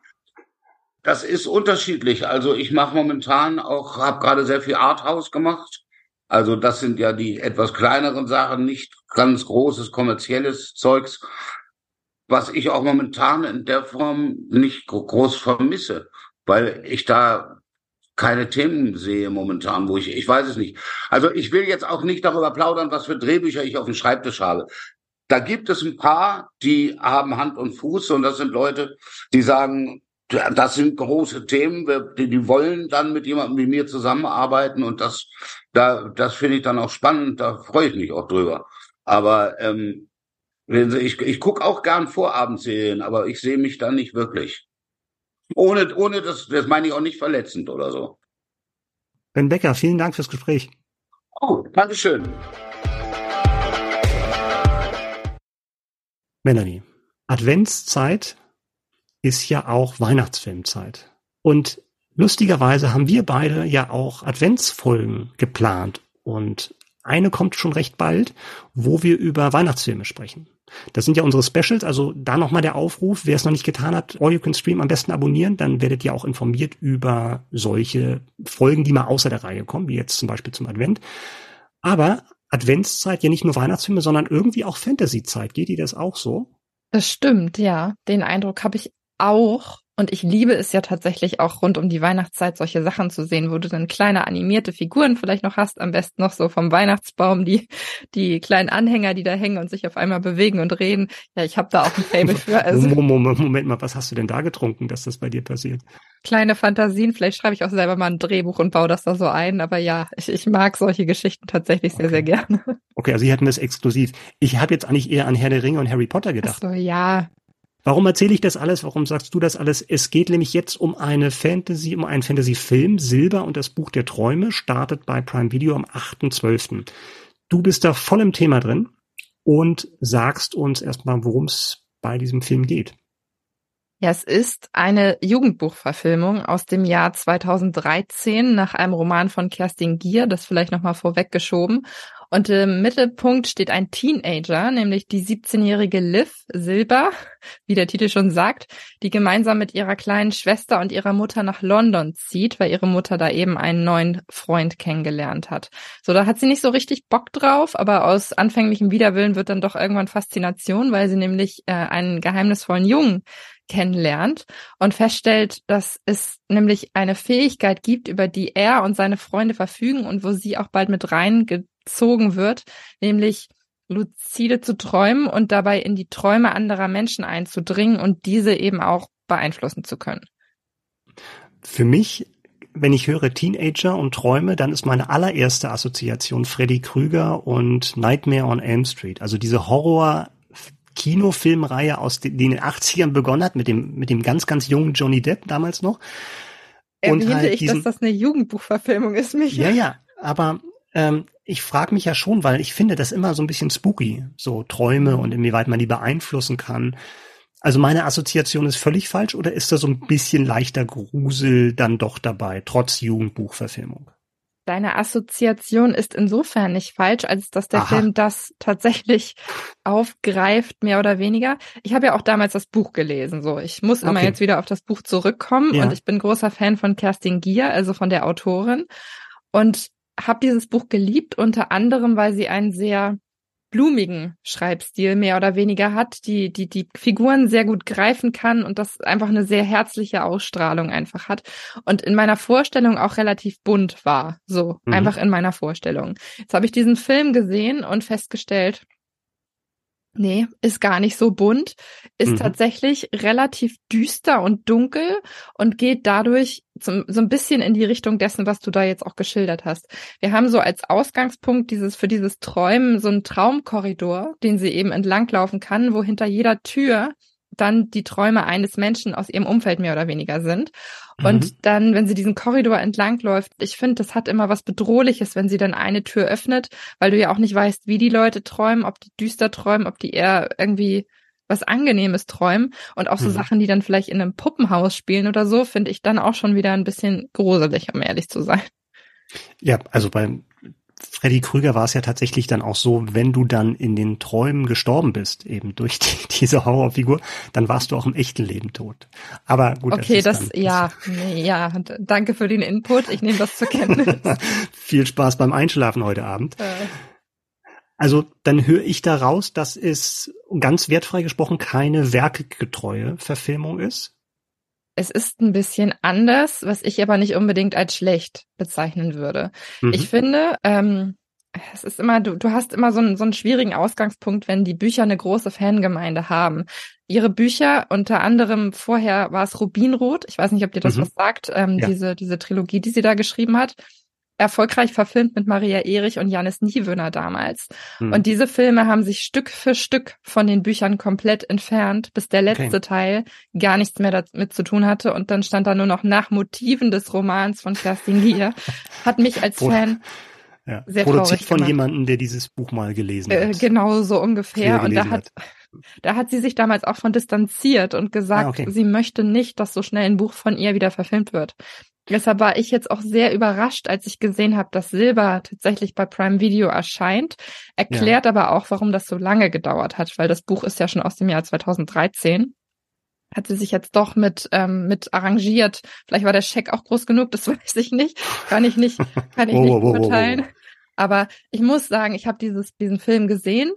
Das ist unterschiedlich. Also ich mache momentan auch, habe gerade sehr viel Arthouse gemacht. Also das sind ja die etwas kleineren Sachen, nicht ganz großes kommerzielles Zeugs, was ich auch momentan in der Form nicht groß vermisse, weil ich da keine Themen sehe momentan, wo ich, ich weiß es nicht. Also ich will jetzt auch nicht darüber plaudern, was für Drehbücher ich auf dem Schreibtisch habe. Da gibt es ein paar, die haben Hand und Fuß und das sind Leute, die sagen, das sind große Themen, die, die wollen dann mit jemandem wie mir zusammenarbeiten und das, da, das finde ich dann auch spannend, da freue ich mich auch drüber. Aber ähm, ich, ich gucke auch gern Vorabendserien, aber ich sehe mich da nicht wirklich. Ohne, ohne das, das meine ich auch nicht verletzend oder so. Ben Becker, vielen Dank fürs Gespräch. Oh, Dankeschön. Melanie, Adventszeit ist ja auch Weihnachtsfilmzeit. Und lustigerweise haben wir beide ja auch Adventsfolgen geplant. Und eine kommt schon recht bald, wo wir über Weihnachtsfilme sprechen. Das sind ja unsere Specials, also da nochmal der Aufruf, wer es noch nicht getan hat, All You Can Stream am besten abonnieren, dann werdet ihr auch informiert über solche Folgen, die mal außer der Reihe kommen, wie jetzt zum Beispiel zum Advent. Aber Adventszeit ja nicht nur Weihnachtsfilme, sondern irgendwie auch Fantasy-Zeit. Geht dir das auch so? Das stimmt, ja. Den Eindruck habe ich auch. Und ich liebe es ja tatsächlich auch rund um die Weihnachtszeit solche Sachen zu sehen, wo du dann kleine animierte Figuren vielleicht noch hast, am besten noch so vom Weihnachtsbaum, die die kleinen Anhänger, die da hängen und sich auf einmal bewegen und reden. Ja, ich habe da auch ein Fable für. Also Moment, Moment mal, was hast du denn da getrunken, dass das bei dir passiert? Kleine Fantasien, vielleicht schreibe ich auch selber mal ein Drehbuch und baue das da so ein, aber ja, ich, ich mag solche Geschichten tatsächlich sehr, okay. sehr gerne. Okay, also Sie hatten das exklusiv. Ich habe jetzt eigentlich eher an Herr der Ringe und Harry Potter gedacht. Ach so, ja, Warum erzähle ich das alles? Warum sagst du das alles? Es geht nämlich jetzt um eine Fantasy, um einen Fantasy-Film. Silber und das Buch der Träume startet bei Prime Video am 8.12. Du bist da voll im Thema drin und sagst uns erstmal, worum es bei diesem Film geht. Ja, es ist eine Jugendbuchverfilmung aus dem Jahr 2013 nach einem Roman von Kerstin Gier, das vielleicht nochmal vorweggeschoben. Und im Mittelpunkt steht ein Teenager, nämlich die 17-jährige Liv Silber, wie der Titel schon sagt, die gemeinsam mit ihrer kleinen Schwester und ihrer Mutter nach London zieht, weil ihre Mutter da eben einen neuen Freund kennengelernt hat. So, da hat sie nicht so richtig Bock drauf, aber aus anfänglichem Widerwillen wird dann doch irgendwann Faszination, weil sie nämlich äh, einen geheimnisvollen Jungen kennenlernt und feststellt, dass es nämlich eine Fähigkeit gibt, über die er und seine Freunde verfügen und wo sie auch bald mit rein gezogen wird, nämlich luzide zu träumen und dabei in die Träume anderer Menschen einzudringen und diese eben auch beeinflussen zu können. Für mich, wenn ich höre Teenager und Träume, dann ist meine allererste Assoziation Freddy Krüger und Nightmare on Elm Street. Also diese Horror Kinofilmreihe aus den, die in den 80ern begonnen hat mit dem, mit dem ganz, ganz jungen Johnny Depp damals noch. Erwähnte halt ich, diesen, dass das eine Jugendbuchverfilmung ist, mich. Ja, ja, aber ähm, ich frage mich ja schon, weil ich finde das immer so ein bisschen spooky, so Träume und inwieweit man die beeinflussen kann. Also meine Assoziation ist völlig falsch oder ist da so ein bisschen leichter Grusel dann doch dabei, trotz Jugendbuchverfilmung? Deine Assoziation ist insofern nicht falsch, als dass der Aha. Film das tatsächlich aufgreift, mehr oder weniger. Ich habe ja auch damals das Buch gelesen, so. Ich muss immer jetzt wieder auf das Buch zurückkommen ja. und ich bin großer Fan von Kerstin Gier, also von der Autorin. Und habe dieses Buch geliebt, unter anderem, weil sie einen sehr blumigen Schreibstil mehr oder weniger hat, die, die, die Figuren sehr gut greifen kann und das einfach eine sehr herzliche Ausstrahlung einfach hat und in meiner Vorstellung auch relativ bunt war. So, mhm. einfach in meiner Vorstellung. Jetzt habe ich diesen Film gesehen und festgestellt, Nee, ist gar nicht so bunt, ist mhm. tatsächlich relativ düster und dunkel und geht dadurch zum, so ein bisschen in die Richtung dessen, was du da jetzt auch geschildert hast. Wir haben so als Ausgangspunkt dieses, für dieses Träumen so einen Traumkorridor, den sie eben entlanglaufen kann, wo hinter jeder Tür dann die Träume eines Menschen aus ihrem Umfeld mehr oder weniger sind. Und mhm. dann, wenn sie diesen Korridor entlangläuft, ich finde, das hat immer was Bedrohliches, wenn sie dann eine Tür öffnet, weil du ja auch nicht weißt, wie die Leute träumen, ob die düster träumen, ob die eher irgendwie was Angenehmes träumen. Und auch so mhm. Sachen, die dann vielleicht in einem Puppenhaus spielen oder so, finde ich dann auch schon wieder ein bisschen gruselig, um ehrlich zu sein. Ja, also beim Freddy Krüger war es ja tatsächlich dann auch so, wenn du dann in den Träumen gestorben bist, eben durch die, diese Horrorfigur, dann warst du auch im echten Leben tot. Aber gut. Okay, das, das ja, nee, ja, danke für den Input. Ich nehme das zur Kenntnis. Viel Spaß beim Einschlafen heute Abend. Äh. Also dann höre ich daraus, dass es ganz wertfrei gesprochen keine werkgetreue Verfilmung ist. Es ist ein bisschen anders, was ich aber nicht unbedingt als schlecht bezeichnen würde. Mhm. Ich finde, ähm, es ist immer, du, du hast immer so einen, so einen schwierigen Ausgangspunkt, wenn die Bücher eine große Fangemeinde haben. Ihre Bücher, unter anderem vorher war es Rubinrot, ich weiß nicht, ob dir das mhm. was sagt, ähm, ja. diese, diese Trilogie, die sie da geschrieben hat erfolgreich verfilmt mit Maria Erich und Janis Niewöhner damals. Hm. Und diese Filme haben sich Stück für Stück von den Büchern komplett entfernt, bis der letzte okay. Teil gar nichts mehr damit zu tun hatte. Und dann stand da nur noch nach Motiven des Romans von Kerstin Gier. Hat mich als Fan ja. sehr Produziert von jemandem, der dieses Buch mal gelesen äh, hat. Äh, genau so ungefähr. Und da hat, hat, da hat sie sich damals auch von distanziert und gesagt, ah, okay. sie möchte nicht, dass so schnell ein Buch von ihr wieder verfilmt wird. Deshalb war ich jetzt auch sehr überrascht, als ich gesehen habe, dass Silber tatsächlich bei Prime Video erscheint. Erklärt ja. aber auch, warum das so lange gedauert hat, weil das Buch ist ja schon aus dem Jahr 2013. Hat sie sich jetzt doch mit, ähm, mit arrangiert. Vielleicht war der Scheck auch groß genug, das weiß ich nicht. Kann ich nicht, kann ich nicht beurteilen. Aber ich muss sagen, ich habe dieses diesen Film gesehen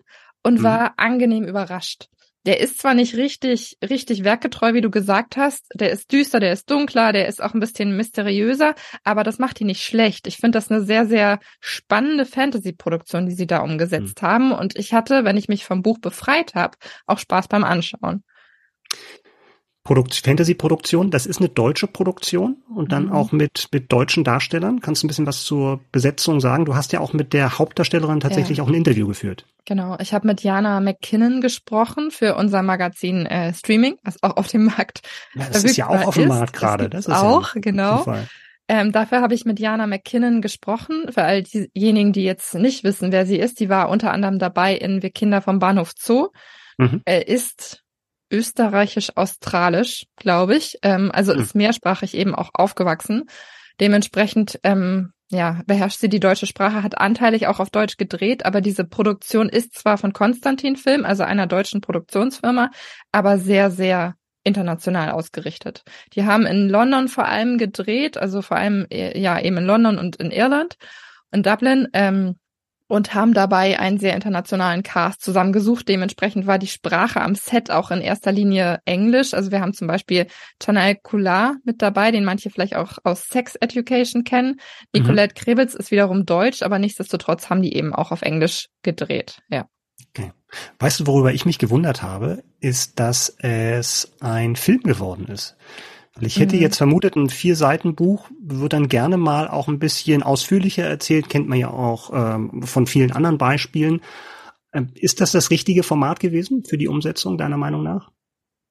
und mhm. war angenehm überrascht. Der ist zwar nicht richtig, richtig werkgetreu, wie du gesagt hast. Der ist düster, der ist dunkler, der ist auch ein bisschen mysteriöser, aber das macht ihn nicht schlecht. Ich finde das eine sehr, sehr spannende Fantasy-Produktion, die sie da umgesetzt mhm. haben. Und ich hatte, wenn ich mich vom Buch befreit habe, auch Spaß beim Anschauen. Produkt Fantasy-Produktion, das ist eine deutsche Produktion und dann mhm. auch mit, mit deutschen Darstellern. Kannst du ein bisschen was zur Besetzung sagen? Du hast ja auch mit der Hauptdarstellerin tatsächlich ja. auch ein Interview geführt. Genau, ich habe mit Jana McKinnon gesprochen für unser Magazin äh, Streaming, was auch auf dem Markt ja, Das ist ja auch auf dem Markt gerade. Das, das ist auch, ja genau. Ähm, dafür habe ich mit Jana McKinnon gesprochen. Für all diejenigen, die jetzt nicht wissen, wer sie ist, die war unter anderem dabei in Wir Kinder vom Bahnhof Zoo. Mhm. Er ist österreichisch-australisch, glaube ich. Ähm, also mhm. ist mehrsprachig eben auch aufgewachsen. Dementsprechend ähm, ja, beherrscht sie die deutsche Sprache, hat anteilig auch auf Deutsch gedreht, aber diese Produktion ist zwar von Konstantin Film, also einer deutschen Produktionsfirma, aber sehr, sehr international ausgerichtet. Die haben in London vor allem gedreht, also vor allem äh, ja eben in London und in Irland in Dublin. Ähm, und haben dabei einen sehr internationalen Cast zusammengesucht. Dementsprechend war die Sprache am Set auch in erster Linie Englisch. Also wir haben zum Beispiel Chanel Coulard mit dabei, den manche vielleicht auch aus Sex Education kennen. Nicolette mhm. Krebitz ist wiederum Deutsch, aber nichtsdestotrotz haben die eben auch auf Englisch gedreht. Ja. Okay. Weißt du, worüber ich mich gewundert habe, ist, dass es ein Film geworden ist. Weil ich hätte mhm. jetzt vermutet, ein Vier-Seiten-Buch wird dann gerne mal auch ein bisschen ausführlicher erzählt, kennt man ja auch ähm, von vielen anderen Beispielen. Ähm, ist das das richtige Format gewesen für die Umsetzung, deiner Meinung nach?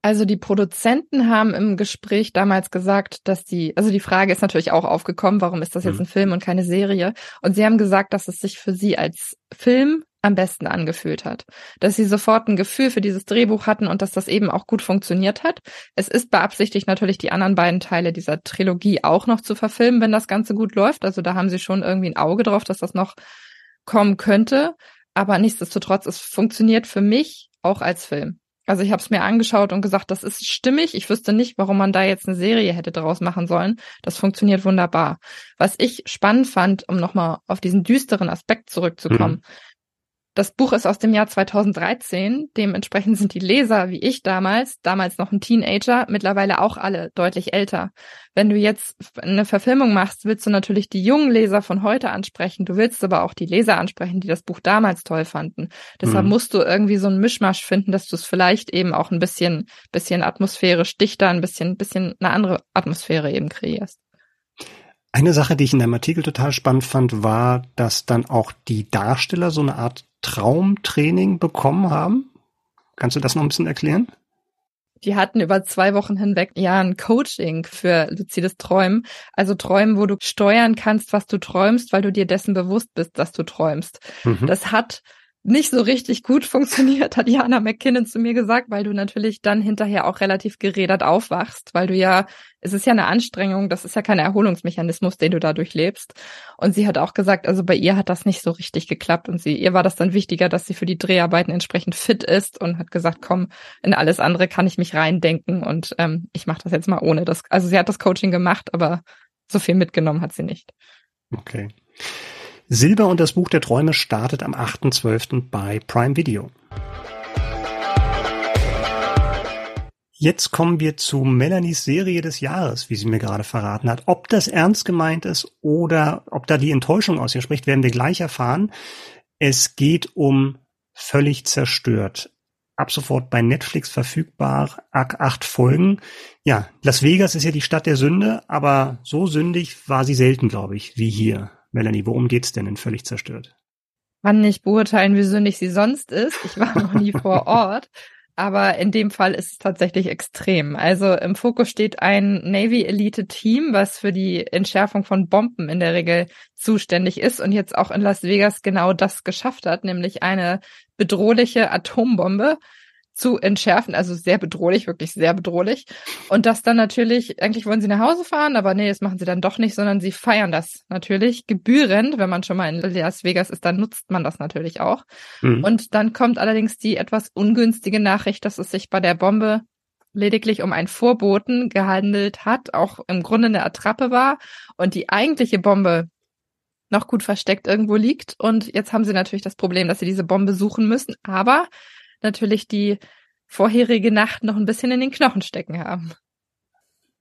Also die Produzenten haben im Gespräch damals gesagt, dass die, also die Frage ist natürlich auch aufgekommen, warum ist das jetzt mhm. ein Film und keine Serie? Und sie haben gesagt, dass es sich für sie als Film am besten angefühlt hat. Dass sie sofort ein Gefühl für dieses Drehbuch hatten und dass das eben auch gut funktioniert hat. Es ist beabsichtigt natürlich die anderen beiden Teile dieser Trilogie auch noch zu verfilmen, wenn das Ganze gut läuft. Also da haben sie schon irgendwie ein Auge drauf, dass das noch kommen könnte. Aber nichtsdestotrotz, es funktioniert für mich auch als Film. Also ich habe es mir angeschaut und gesagt, das ist stimmig. Ich wüsste nicht, warum man da jetzt eine Serie hätte draus machen sollen. Das funktioniert wunderbar. Was ich spannend fand, um nochmal auf diesen düsteren Aspekt zurückzukommen, mhm. Das Buch ist aus dem Jahr 2013. Dementsprechend sind die Leser, wie ich damals, damals noch ein Teenager, mittlerweile auch alle deutlich älter. Wenn du jetzt eine Verfilmung machst, willst du natürlich die jungen Leser von heute ansprechen. Du willst aber auch die Leser ansprechen, die das Buch damals toll fanden. Deshalb mhm. musst du irgendwie so einen Mischmasch finden, dass du es vielleicht eben auch ein bisschen, bisschen atmosphärisch dichter, ein bisschen, bisschen eine andere Atmosphäre eben kreierst. Eine Sache, die ich in deinem Artikel total spannend fand, war, dass dann auch die Darsteller so eine Art Traumtraining bekommen haben. Kannst du das noch ein bisschen erklären? Die hatten über zwei Wochen hinweg ja ein Coaching für luzides Träumen. Also Träumen, wo du steuern kannst, was du träumst, weil du dir dessen bewusst bist, dass du träumst. Mhm. Das hat nicht so richtig gut funktioniert, hat Jana McKinnon zu mir gesagt, weil du natürlich dann hinterher auch relativ gerädert aufwachst, weil du ja, es ist ja eine Anstrengung, das ist ja kein Erholungsmechanismus, den du dadurch lebst. Und sie hat auch gesagt, also bei ihr hat das nicht so richtig geklappt und sie, ihr war das dann wichtiger, dass sie für die Dreharbeiten entsprechend fit ist und hat gesagt, komm, in alles andere kann ich mich reindenken und ähm, ich mache das jetzt mal ohne das. Also sie hat das Coaching gemacht, aber so viel mitgenommen hat sie nicht. Okay. Silber und das Buch der Träume startet am 8.12. bei Prime Video. Jetzt kommen wir zu Melanies Serie des Jahres, wie sie mir gerade verraten hat. Ob das ernst gemeint ist oder ob da die Enttäuschung aus ihr spricht, werden wir gleich erfahren. Es geht um Völlig zerstört. Ab sofort bei Netflix verfügbar, acht Folgen. Ja, Las Vegas ist ja die Stadt der Sünde, aber so sündig war sie selten, glaube ich, wie hier. Melanie, worum geht's denn in Völlig zerstört? Kann nicht beurteilen, wie sündig sie sonst ist. Ich war noch nie vor Ort. Aber in dem Fall ist es tatsächlich extrem. Also im Fokus steht ein Navy Elite Team, was für die Entschärfung von Bomben in der Regel zuständig ist und jetzt auch in Las Vegas genau das geschafft hat, nämlich eine bedrohliche Atombombe zu entschärfen, also sehr bedrohlich, wirklich sehr bedrohlich. Und das dann natürlich, eigentlich wollen sie nach Hause fahren, aber nee, das machen sie dann doch nicht, sondern sie feiern das natürlich gebührend. Wenn man schon mal in Las Vegas ist, dann nutzt man das natürlich auch. Mhm. Und dann kommt allerdings die etwas ungünstige Nachricht, dass es sich bei der Bombe lediglich um einen Vorboten gehandelt hat, auch im Grunde eine Attrappe war und die eigentliche Bombe noch gut versteckt irgendwo liegt. Und jetzt haben sie natürlich das Problem, dass sie diese Bombe suchen müssen, aber natürlich die vorherige Nacht noch ein bisschen in den Knochen stecken haben.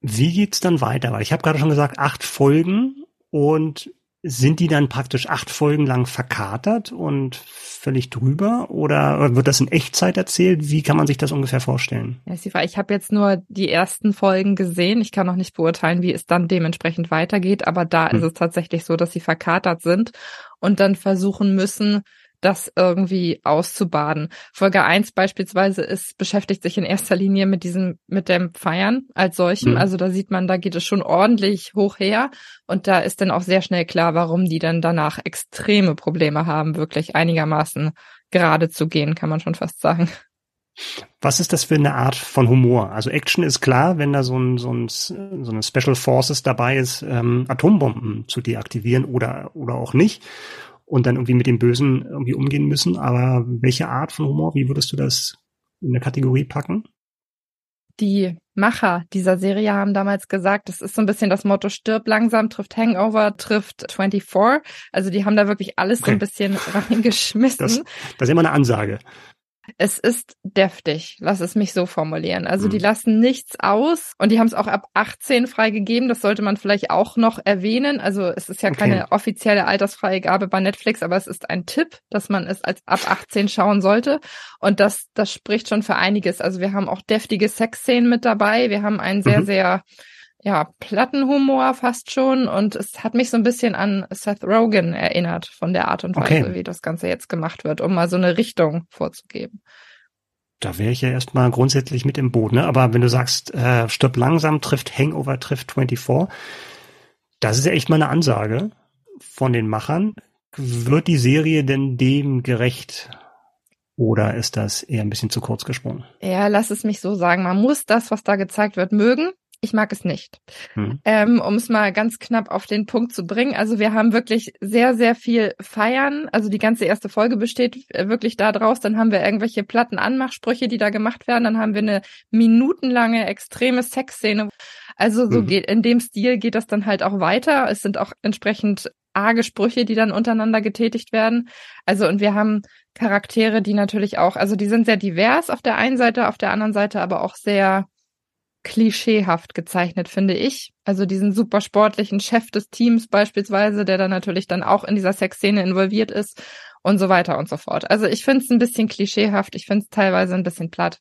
Wie geht's dann weiter? Weil ich habe gerade schon gesagt, acht Folgen und sind die dann praktisch acht Folgen lang verkatert und völlig drüber oder wird das in Echtzeit erzählt? Wie kann man sich das ungefähr vorstellen? Ja, ist die Frage. Ich habe jetzt nur die ersten Folgen gesehen. Ich kann noch nicht beurteilen, wie es dann dementsprechend weitergeht, aber da hm. ist es tatsächlich so, dass sie verkatert sind und dann versuchen müssen, das irgendwie auszubaden. Folge eins beispielsweise ist, beschäftigt sich in erster Linie mit diesem, mit dem Feiern als solchem. Mhm. Also da sieht man, da geht es schon ordentlich hoch her. Und da ist dann auch sehr schnell klar, warum die dann danach extreme Probleme haben, wirklich einigermaßen gerade zu gehen, kann man schon fast sagen. Was ist das für eine Art von Humor? Also Action ist klar, wenn da so, ein, so, ein, so eine Special Forces dabei ist, ähm, Atombomben zu deaktivieren oder, oder auch nicht und dann irgendwie mit dem Bösen irgendwie umgehen müssen. Aber welche Art von Humor, wie würdest du das in der Kategorie packen? Die Macher dieser Serie haben damals gesagt, das ist so ein bisschen das Motto, stirb langsam, trifft Hangover, trifft 24. Also die haben da wirklich alles okay. so ein bisschen reingeschmissen. Das, das ist immer eine Ansage. Es ist deftig, lass es mich so formulieren. Also mhm. die lassen nichts aus und die haben es auch ab 18 freigegeben. Das sollte man vielleicht auch noch erwähnen. Also es ist ja okay. keine offizielle Altersfreigabe bei Netflix, aber es ist ein Tipp, dass man es als ab 18 schauen sollte. Und das, das spricht schon für einiges. Also wir haben auch deftige Sexszenen mit dabei. Wir haben einen sehr, mhm. sehr ja, Plattenhumor fast schon und es hat mich so ein bisschen an Seth Rogen erinnert von der Art und Weise, okay. wie das Ganze jetzt gemacht wird, um mal so eine Richtung vorzugeben. Da wäre ich ja erstmal grundsätzlich mit im Boot, ne? Aber wenn du sagst, äh, stirb langsam trifft Hangover trifft 24, das ist ja echt mal eine Ansage von den Machern. Wird die Serie denn dem gerecht? Oder ist das eher ein bisschen zu kurz gesprungen? Ja, lass es mich so sagen. Man muss das, was da gezeigt wird, mögen. Ich mag es nicht. Hm. Ähm, um es mal ganz knapp auf den Punkt zu bringen. Also wir haben wirklich sehr, sehr viel Feiern. Also die ganze erste Folge besteht äh, wirklich da draus. Dann haben wir irgendwelche platten Anmachsprüche, die da gemacht werden. Dann haben wir eine minutenlange extreme Sexszene. Also so mhm. geht, in dem Stil geht das dann halt auch weiter. Es sind auch entsprechend arge Sprüche, die dann untereinander getätigt werden. Also und wir haben Charaktere, die natürlich auch, also die sind sehr divers auf der einen Seite, auf der anderen Seite aber auch sehr klischeehaft gezeichnet, finde ich. Also diesen super sportlichen Chef des Teams beispielsweise, der dann natürlich dann auch in dieser Sexszene involviert ist und so weiter und so fort. Also ich finde es ein bisschen klischeehaft, ich finde es teilweise ein bisschen platt.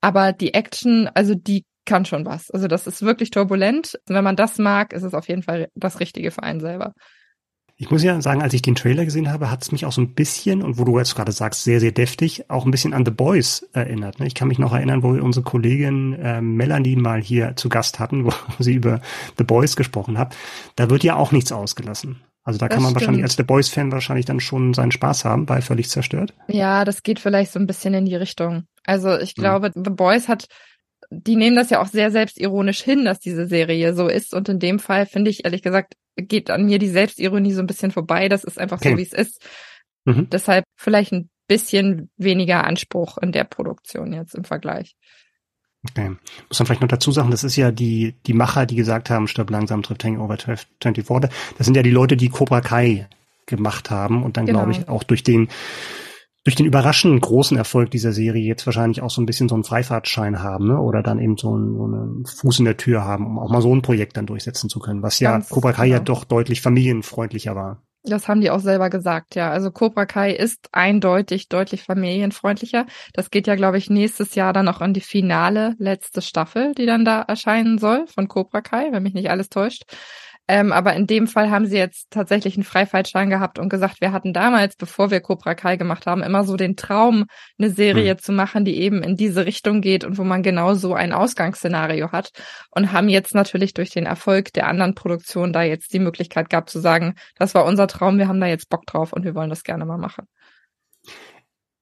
Aber die Action, also die kann schon was. Also das ist wirklich turbulent. Wenn man das mag, ist es auf jeden Fall das Richtige für einen selber. Ich muss ja sagen, als ich den Trailer gesehen habe, hat es mich auch so ein bisschen, und wo du jetzt gerade sagst, sehr, sehr deftig, auch ein bisschen an The Boys erinnert. Ne? Ich kann mich noch erinnern, wo wir unsere Kollegin äh, Melanie mal hier zu Gast hatten, wo sie über The Boys gesprochen hat. Da wird ja auch nichts ausgelassen. Also da das kann man stimmt. wahrscheinlich als The Boys-Fan wahrscheinlich dann schon seinen Spaß haben bei Völlig zerstört. Ja, das geht vielleicht so ein bisschen in die Richtung. Also ich glaube, mhm. The Boys hat die nehmen das ja auch sehr selbstironisch hin, dass diese Serie so ist. Und in dem Fall finde ich ehrlich gesagt, geht an mir die Selbstironie so ein bisschen vorbei. Das ist einfach okay. so, wie es ist. Mhm. Deshalb vielleicht ein bisschen weniger Anspruch in der Produktion jetzt im Vergleich. Okay. Muss man vielleicht noch dazu sagen, das ist ja die, die Macher, die gesagt haben, stirb langsam trifft Hangover 24. Das sind ja die Leute, die Cobra Kai gemacht haben und dann, genau. glaube ich, auch durch den durch den überraschend großen Erfolg dieser Serie jetzt wahrscheinlich auch so ein bisschen so einen Freifahrtschein haben, ne? Oder dann eben so einen, so einen Fuß in der Tür haben, um auch mal so ein Projekt dann durchsetzen zu können, was Ganz ja Cobra Kai genau. ja doch deutlich familienfreundlicher war. Das haben die auch selber gesagt, ja. Also Cobra Kai ist eindeutig deutlich familienfreundlicher. Das geht ja, glaube ich, nächstes Jahr dann auch an die finale letzte Staffel, die dann da erscheinen soll von Cobra Kai, wenn mich nicht alles täuscht. Ähm, aber in dem Fall haben sie jetzt tatsächlich einen Freifahrtschein gehabt und gesagt, wir hatten damals, bevor wir Cobra Kai gemacht haben, immer so den Traum, eine Serie mhm. zu machen, die eben in diese Richtung geht und wo man genau so ein Ausgangsszenario hat. Und haben jetzt natürlich durch den Erfolg der anderen Produktion da jetzt die Möglichkeit gehabt zu sagen, das war unser Traum, wir haben da jetzt Bock drauf und wir wollen das gerne mal machen.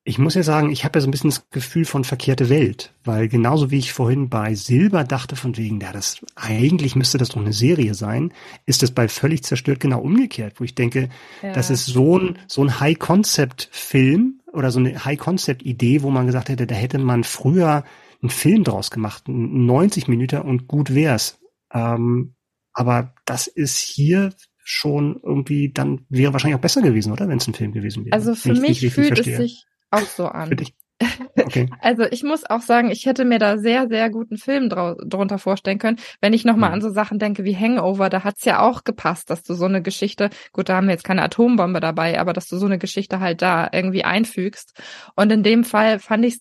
Ich muss ja sagen, ich habe ja so ein bisschen das Gefühl von verkehrte Welt, weil genauso wie ich vorhin bei Silber dachte von wegen, ja, das eigentlich müsste das doch eine Serie sein, ist es bei völlig zerstört genau umgekehrt, wo ich denke, ja. das ist so ein so ein High Concept Film oder so eine High Concept Idee, wo man gesagt hätte, da hätte man früher einen Film draus gemacht, 90 Minuten und gut wär's. Ähm, aber das ist hier schon irgendwie, dann wäre wahrscheinlich auch besser gewesen, oder? Wenn es ein Film gewesen wäre. Also für mich fühlt verstehe. es sich auch so an. Okay. Also ich muss auch sagen, ich hätte mir da sehr, sehr guten Film drunter vorstellen können. Wenn ich nochmal mhm. an so Sachen denke wie Hangover, da hat's ja auch gepasst, dass du so eine Geschichte, gut, da haben wir jetzt keine Atombombe dabei, aber dass du so eine Geschichte halt da irgendwie einfügst. Und in dem Fall fand ich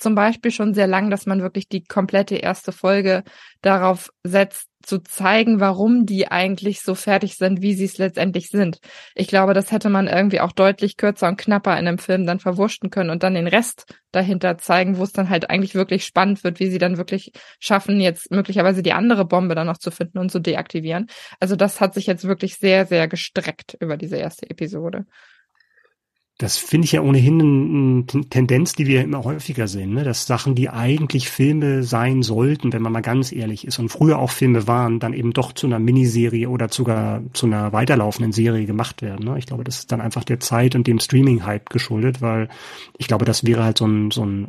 zum Beispiel schon sehr lang, dass man wirklich die komplette erste Folge darauf setzt, zu zeigen, warum die eigentlich so fertig sind, wie sie es letztendlich sind. Ich glaube, das hätte man irgendwie auch deutlich kürzer und knapper in einem Film dann verwurschten können und dann den Rest dahinter zeigen, wo es dann halt eigentlich wirklich spannend wird, wie sie dann wirklich schaffen, jetzt möglicherweise die andere Bombe dann noch zu finden und zu deaktivieren. Also das hat sich jetzt wirklich sehr, sehr gestreckt über diese erste Episode. Das finde ich ja ohnehin eine Tendenz, die wir immer häufiger sehen, ne? dass Sachen, die eigentlich Filme sein sollten, wenn man mal ganz ehrlich ist und früher auch Filme waren, dann eben doch zu einer Miniserie oder sogar zu einer weiterlaufenden Serie gemacht werden. Ne? Ich glaube, das ist dann einfach der Zeit und dem Streaming-Hype geschuldet, weil ich glaube, das wäre halt so ein, so ein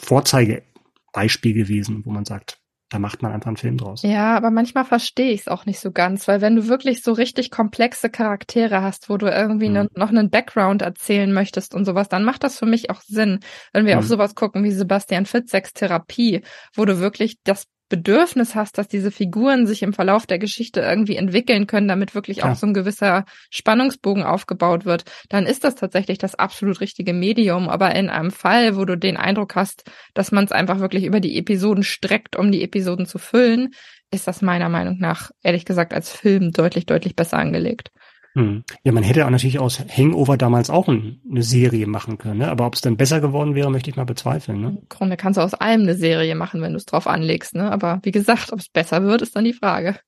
Vorzeigebeispiel gewesen, wo man sagt, da macht man einfach einen Film draus. Ja, aber manchmal verstehe ich es auch nicht so ganz, weil wenn du wirklich so richtig komplexe Charaktere hast, wo du irgendwie mhm. ne, noch einen Background erzählen möchtest und sowas, dann macht das für mich auch Sinn, wenn wir mhm. auf sowas gucken wie Sebastian Fitzeks Therapie, wo du wirklich das Bedürfnis hast, dass diese Figuren sich im Verlauf der Geschichte irgendwie entwickeln können, damit wirklich ja. auch so ein gewisser Spannungsbogen aufgebaut wird, dann ist das tatsächlich das absolut richtige Medium. Aber in einem Fall, wo du den Eindruck hast, dass man es einfach wirklich über die Episoden streckt, um die Episoden zu füllen, ist das meiner Meinung nach, ehrlich gesagt, als Film deutlich, deutlich besser angelegt. Hm. Ja, man hätte auch natürlich aus Hangover damals auch eine Serie machen können, ne? aber ob es dann besser geworden wäre, möchte ich mal bezweifeln. Ne? Im Grunde kannst du aus allem eine Serie machen, wenn du es drauf anlegst. Ne? Aber wie gesagt, ob es besser wird, ist dann die Frage.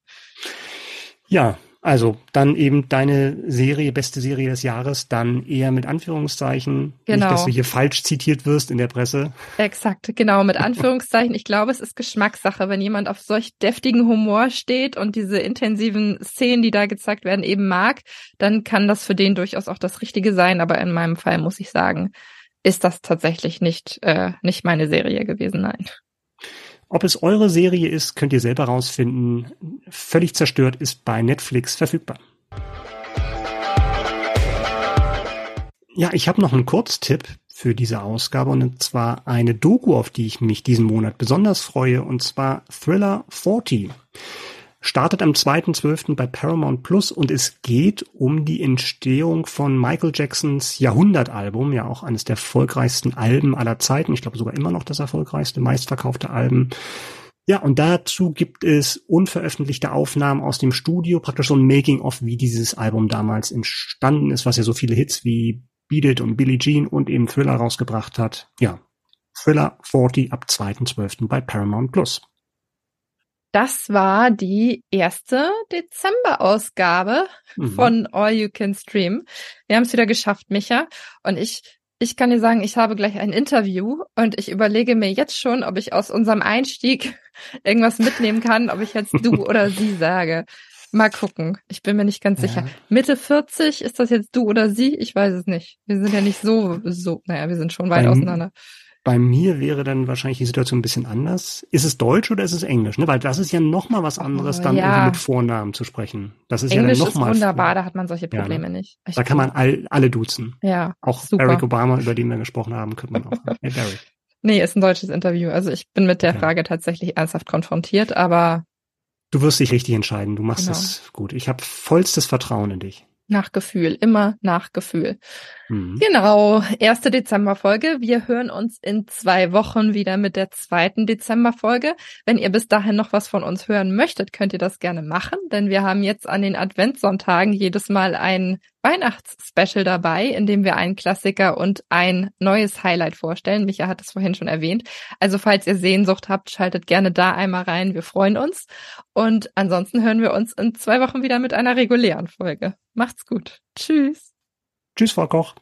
Ja, also dann eben deine Serie, beste Serie des Jahres, dann eher mit Anführungszeichen. Genau. Nicht, dass du hier falsch zitiert wirst in der Presse. Exakt, genau, mit Anführungszeichen. Ich glaube, es ist Geschmackssache, wenn jemand auf solch deftigen Humor steht und diese intensiven Szenen, die da gezeigt werden, eben mag, dann kann das für den durchaus auch das Richtige sein. Aber in meinem Fall muss ich sagen, ist das tatsächlich nicht, äh, nicht meine Serie gewesen, nein. Ob es eure Serie ist, könnt ihr selber rausfinden. Völlig zerstört ist bei Netflix verfügbar. Ja, ich habe noch einen Kurztipp für diese Ausgabe und zwar eine Doku, auf die ich mich diesen Monat besonders freue, und zwar Thriller 40 startet am 2.12. bei Paramount Plus und es geht um die Entstehung von Michael Jacksons Jahrhundertalbum, ja auch eines der erfolgreichsten Alben aller Zeiten. Ich glaube sogar immer noch das erfolgreichste, meistverkaufte Album. Ja, und dazu gibt es unveröffentlichte Aufnahmen aus dem Studio, praktisch so ein Making-of, wie dieses Album damals entstanden ist, was ja so viele Hits wie Beat It und Billie Jean und eben Thriller rausgebracht hat. Ja, Thriller 40 ab 2.12. bei Paramount Plus. Das war die erste Dezember-Ausgabe mhm. von All You Can Stream. Wir haben es wieder geschafft, Micha. Und ich, ich kann dir sagen, ich habe gleich ein Interview und ich überlege mir jetzt schon, ob ich aus unserem Einstieg irgendwas mitnehmen kann, ob ich jetzt du oder sie sage. Mal gucken. Ich bin mir nicht ganz ja. sicher. Mitte 40, ist das jetzt du oder sie? Ich weiß es nicht. Wir sind ja nicht so, so, naja, wir sind schon weit Beim, auseinander. Bei mir wäre dann wahrscheinlich die Situation ein bisschen anders. Ist es Deutsch oder ist es Englisch? Ne? Weil das ist ja noch mal was anderes, oh, dann ja. mit Vornamen zu sprechen. Das ist Englisch ja dann noch ist wunderbar, da hat man solche Probleme ja, ne? nicht. Ich da kann man all, alle duzen. Ja, Auch super. Barack Obama, über den wir gesprochen haben, könnte man auch. hey, Barry. Nee, ist ein deutsches Interview. Also ich bin mit der Frage tatsächlich ernsthaft konfrontiert, aber Du wirst dich richtig entscheiden. Du machst es genau. gut. Ich habe vollstes Vertrauen in dich. Nach Gefühl, immer nach Gefühl. Mhm. Genau, erste Dezemberfolge. Wir hören uns in zwei Wochen wieder mit der zweiten Dezemberfolge. Wenn ihr bis dahin noch was von uns hören möchtet, könnt ihr das gerne machen, denn wir haben jetzt an den Adventssonntagen jedes Mal ein Weihnachtsspecial dabei, in dem wir einen Klassiker und ein neues Highlight vorstellen. Micha hat es vorhin schon erwähnt. Also falls ihr Sehnsucht habt, schaltet gerne da einmal rein. Wir freuen uns. Und ansonsten hören wir uns in zwei Wochen wieder mit einer regulären Folge. Macht's gut. Tschüss. Tschüss, Frau Koch.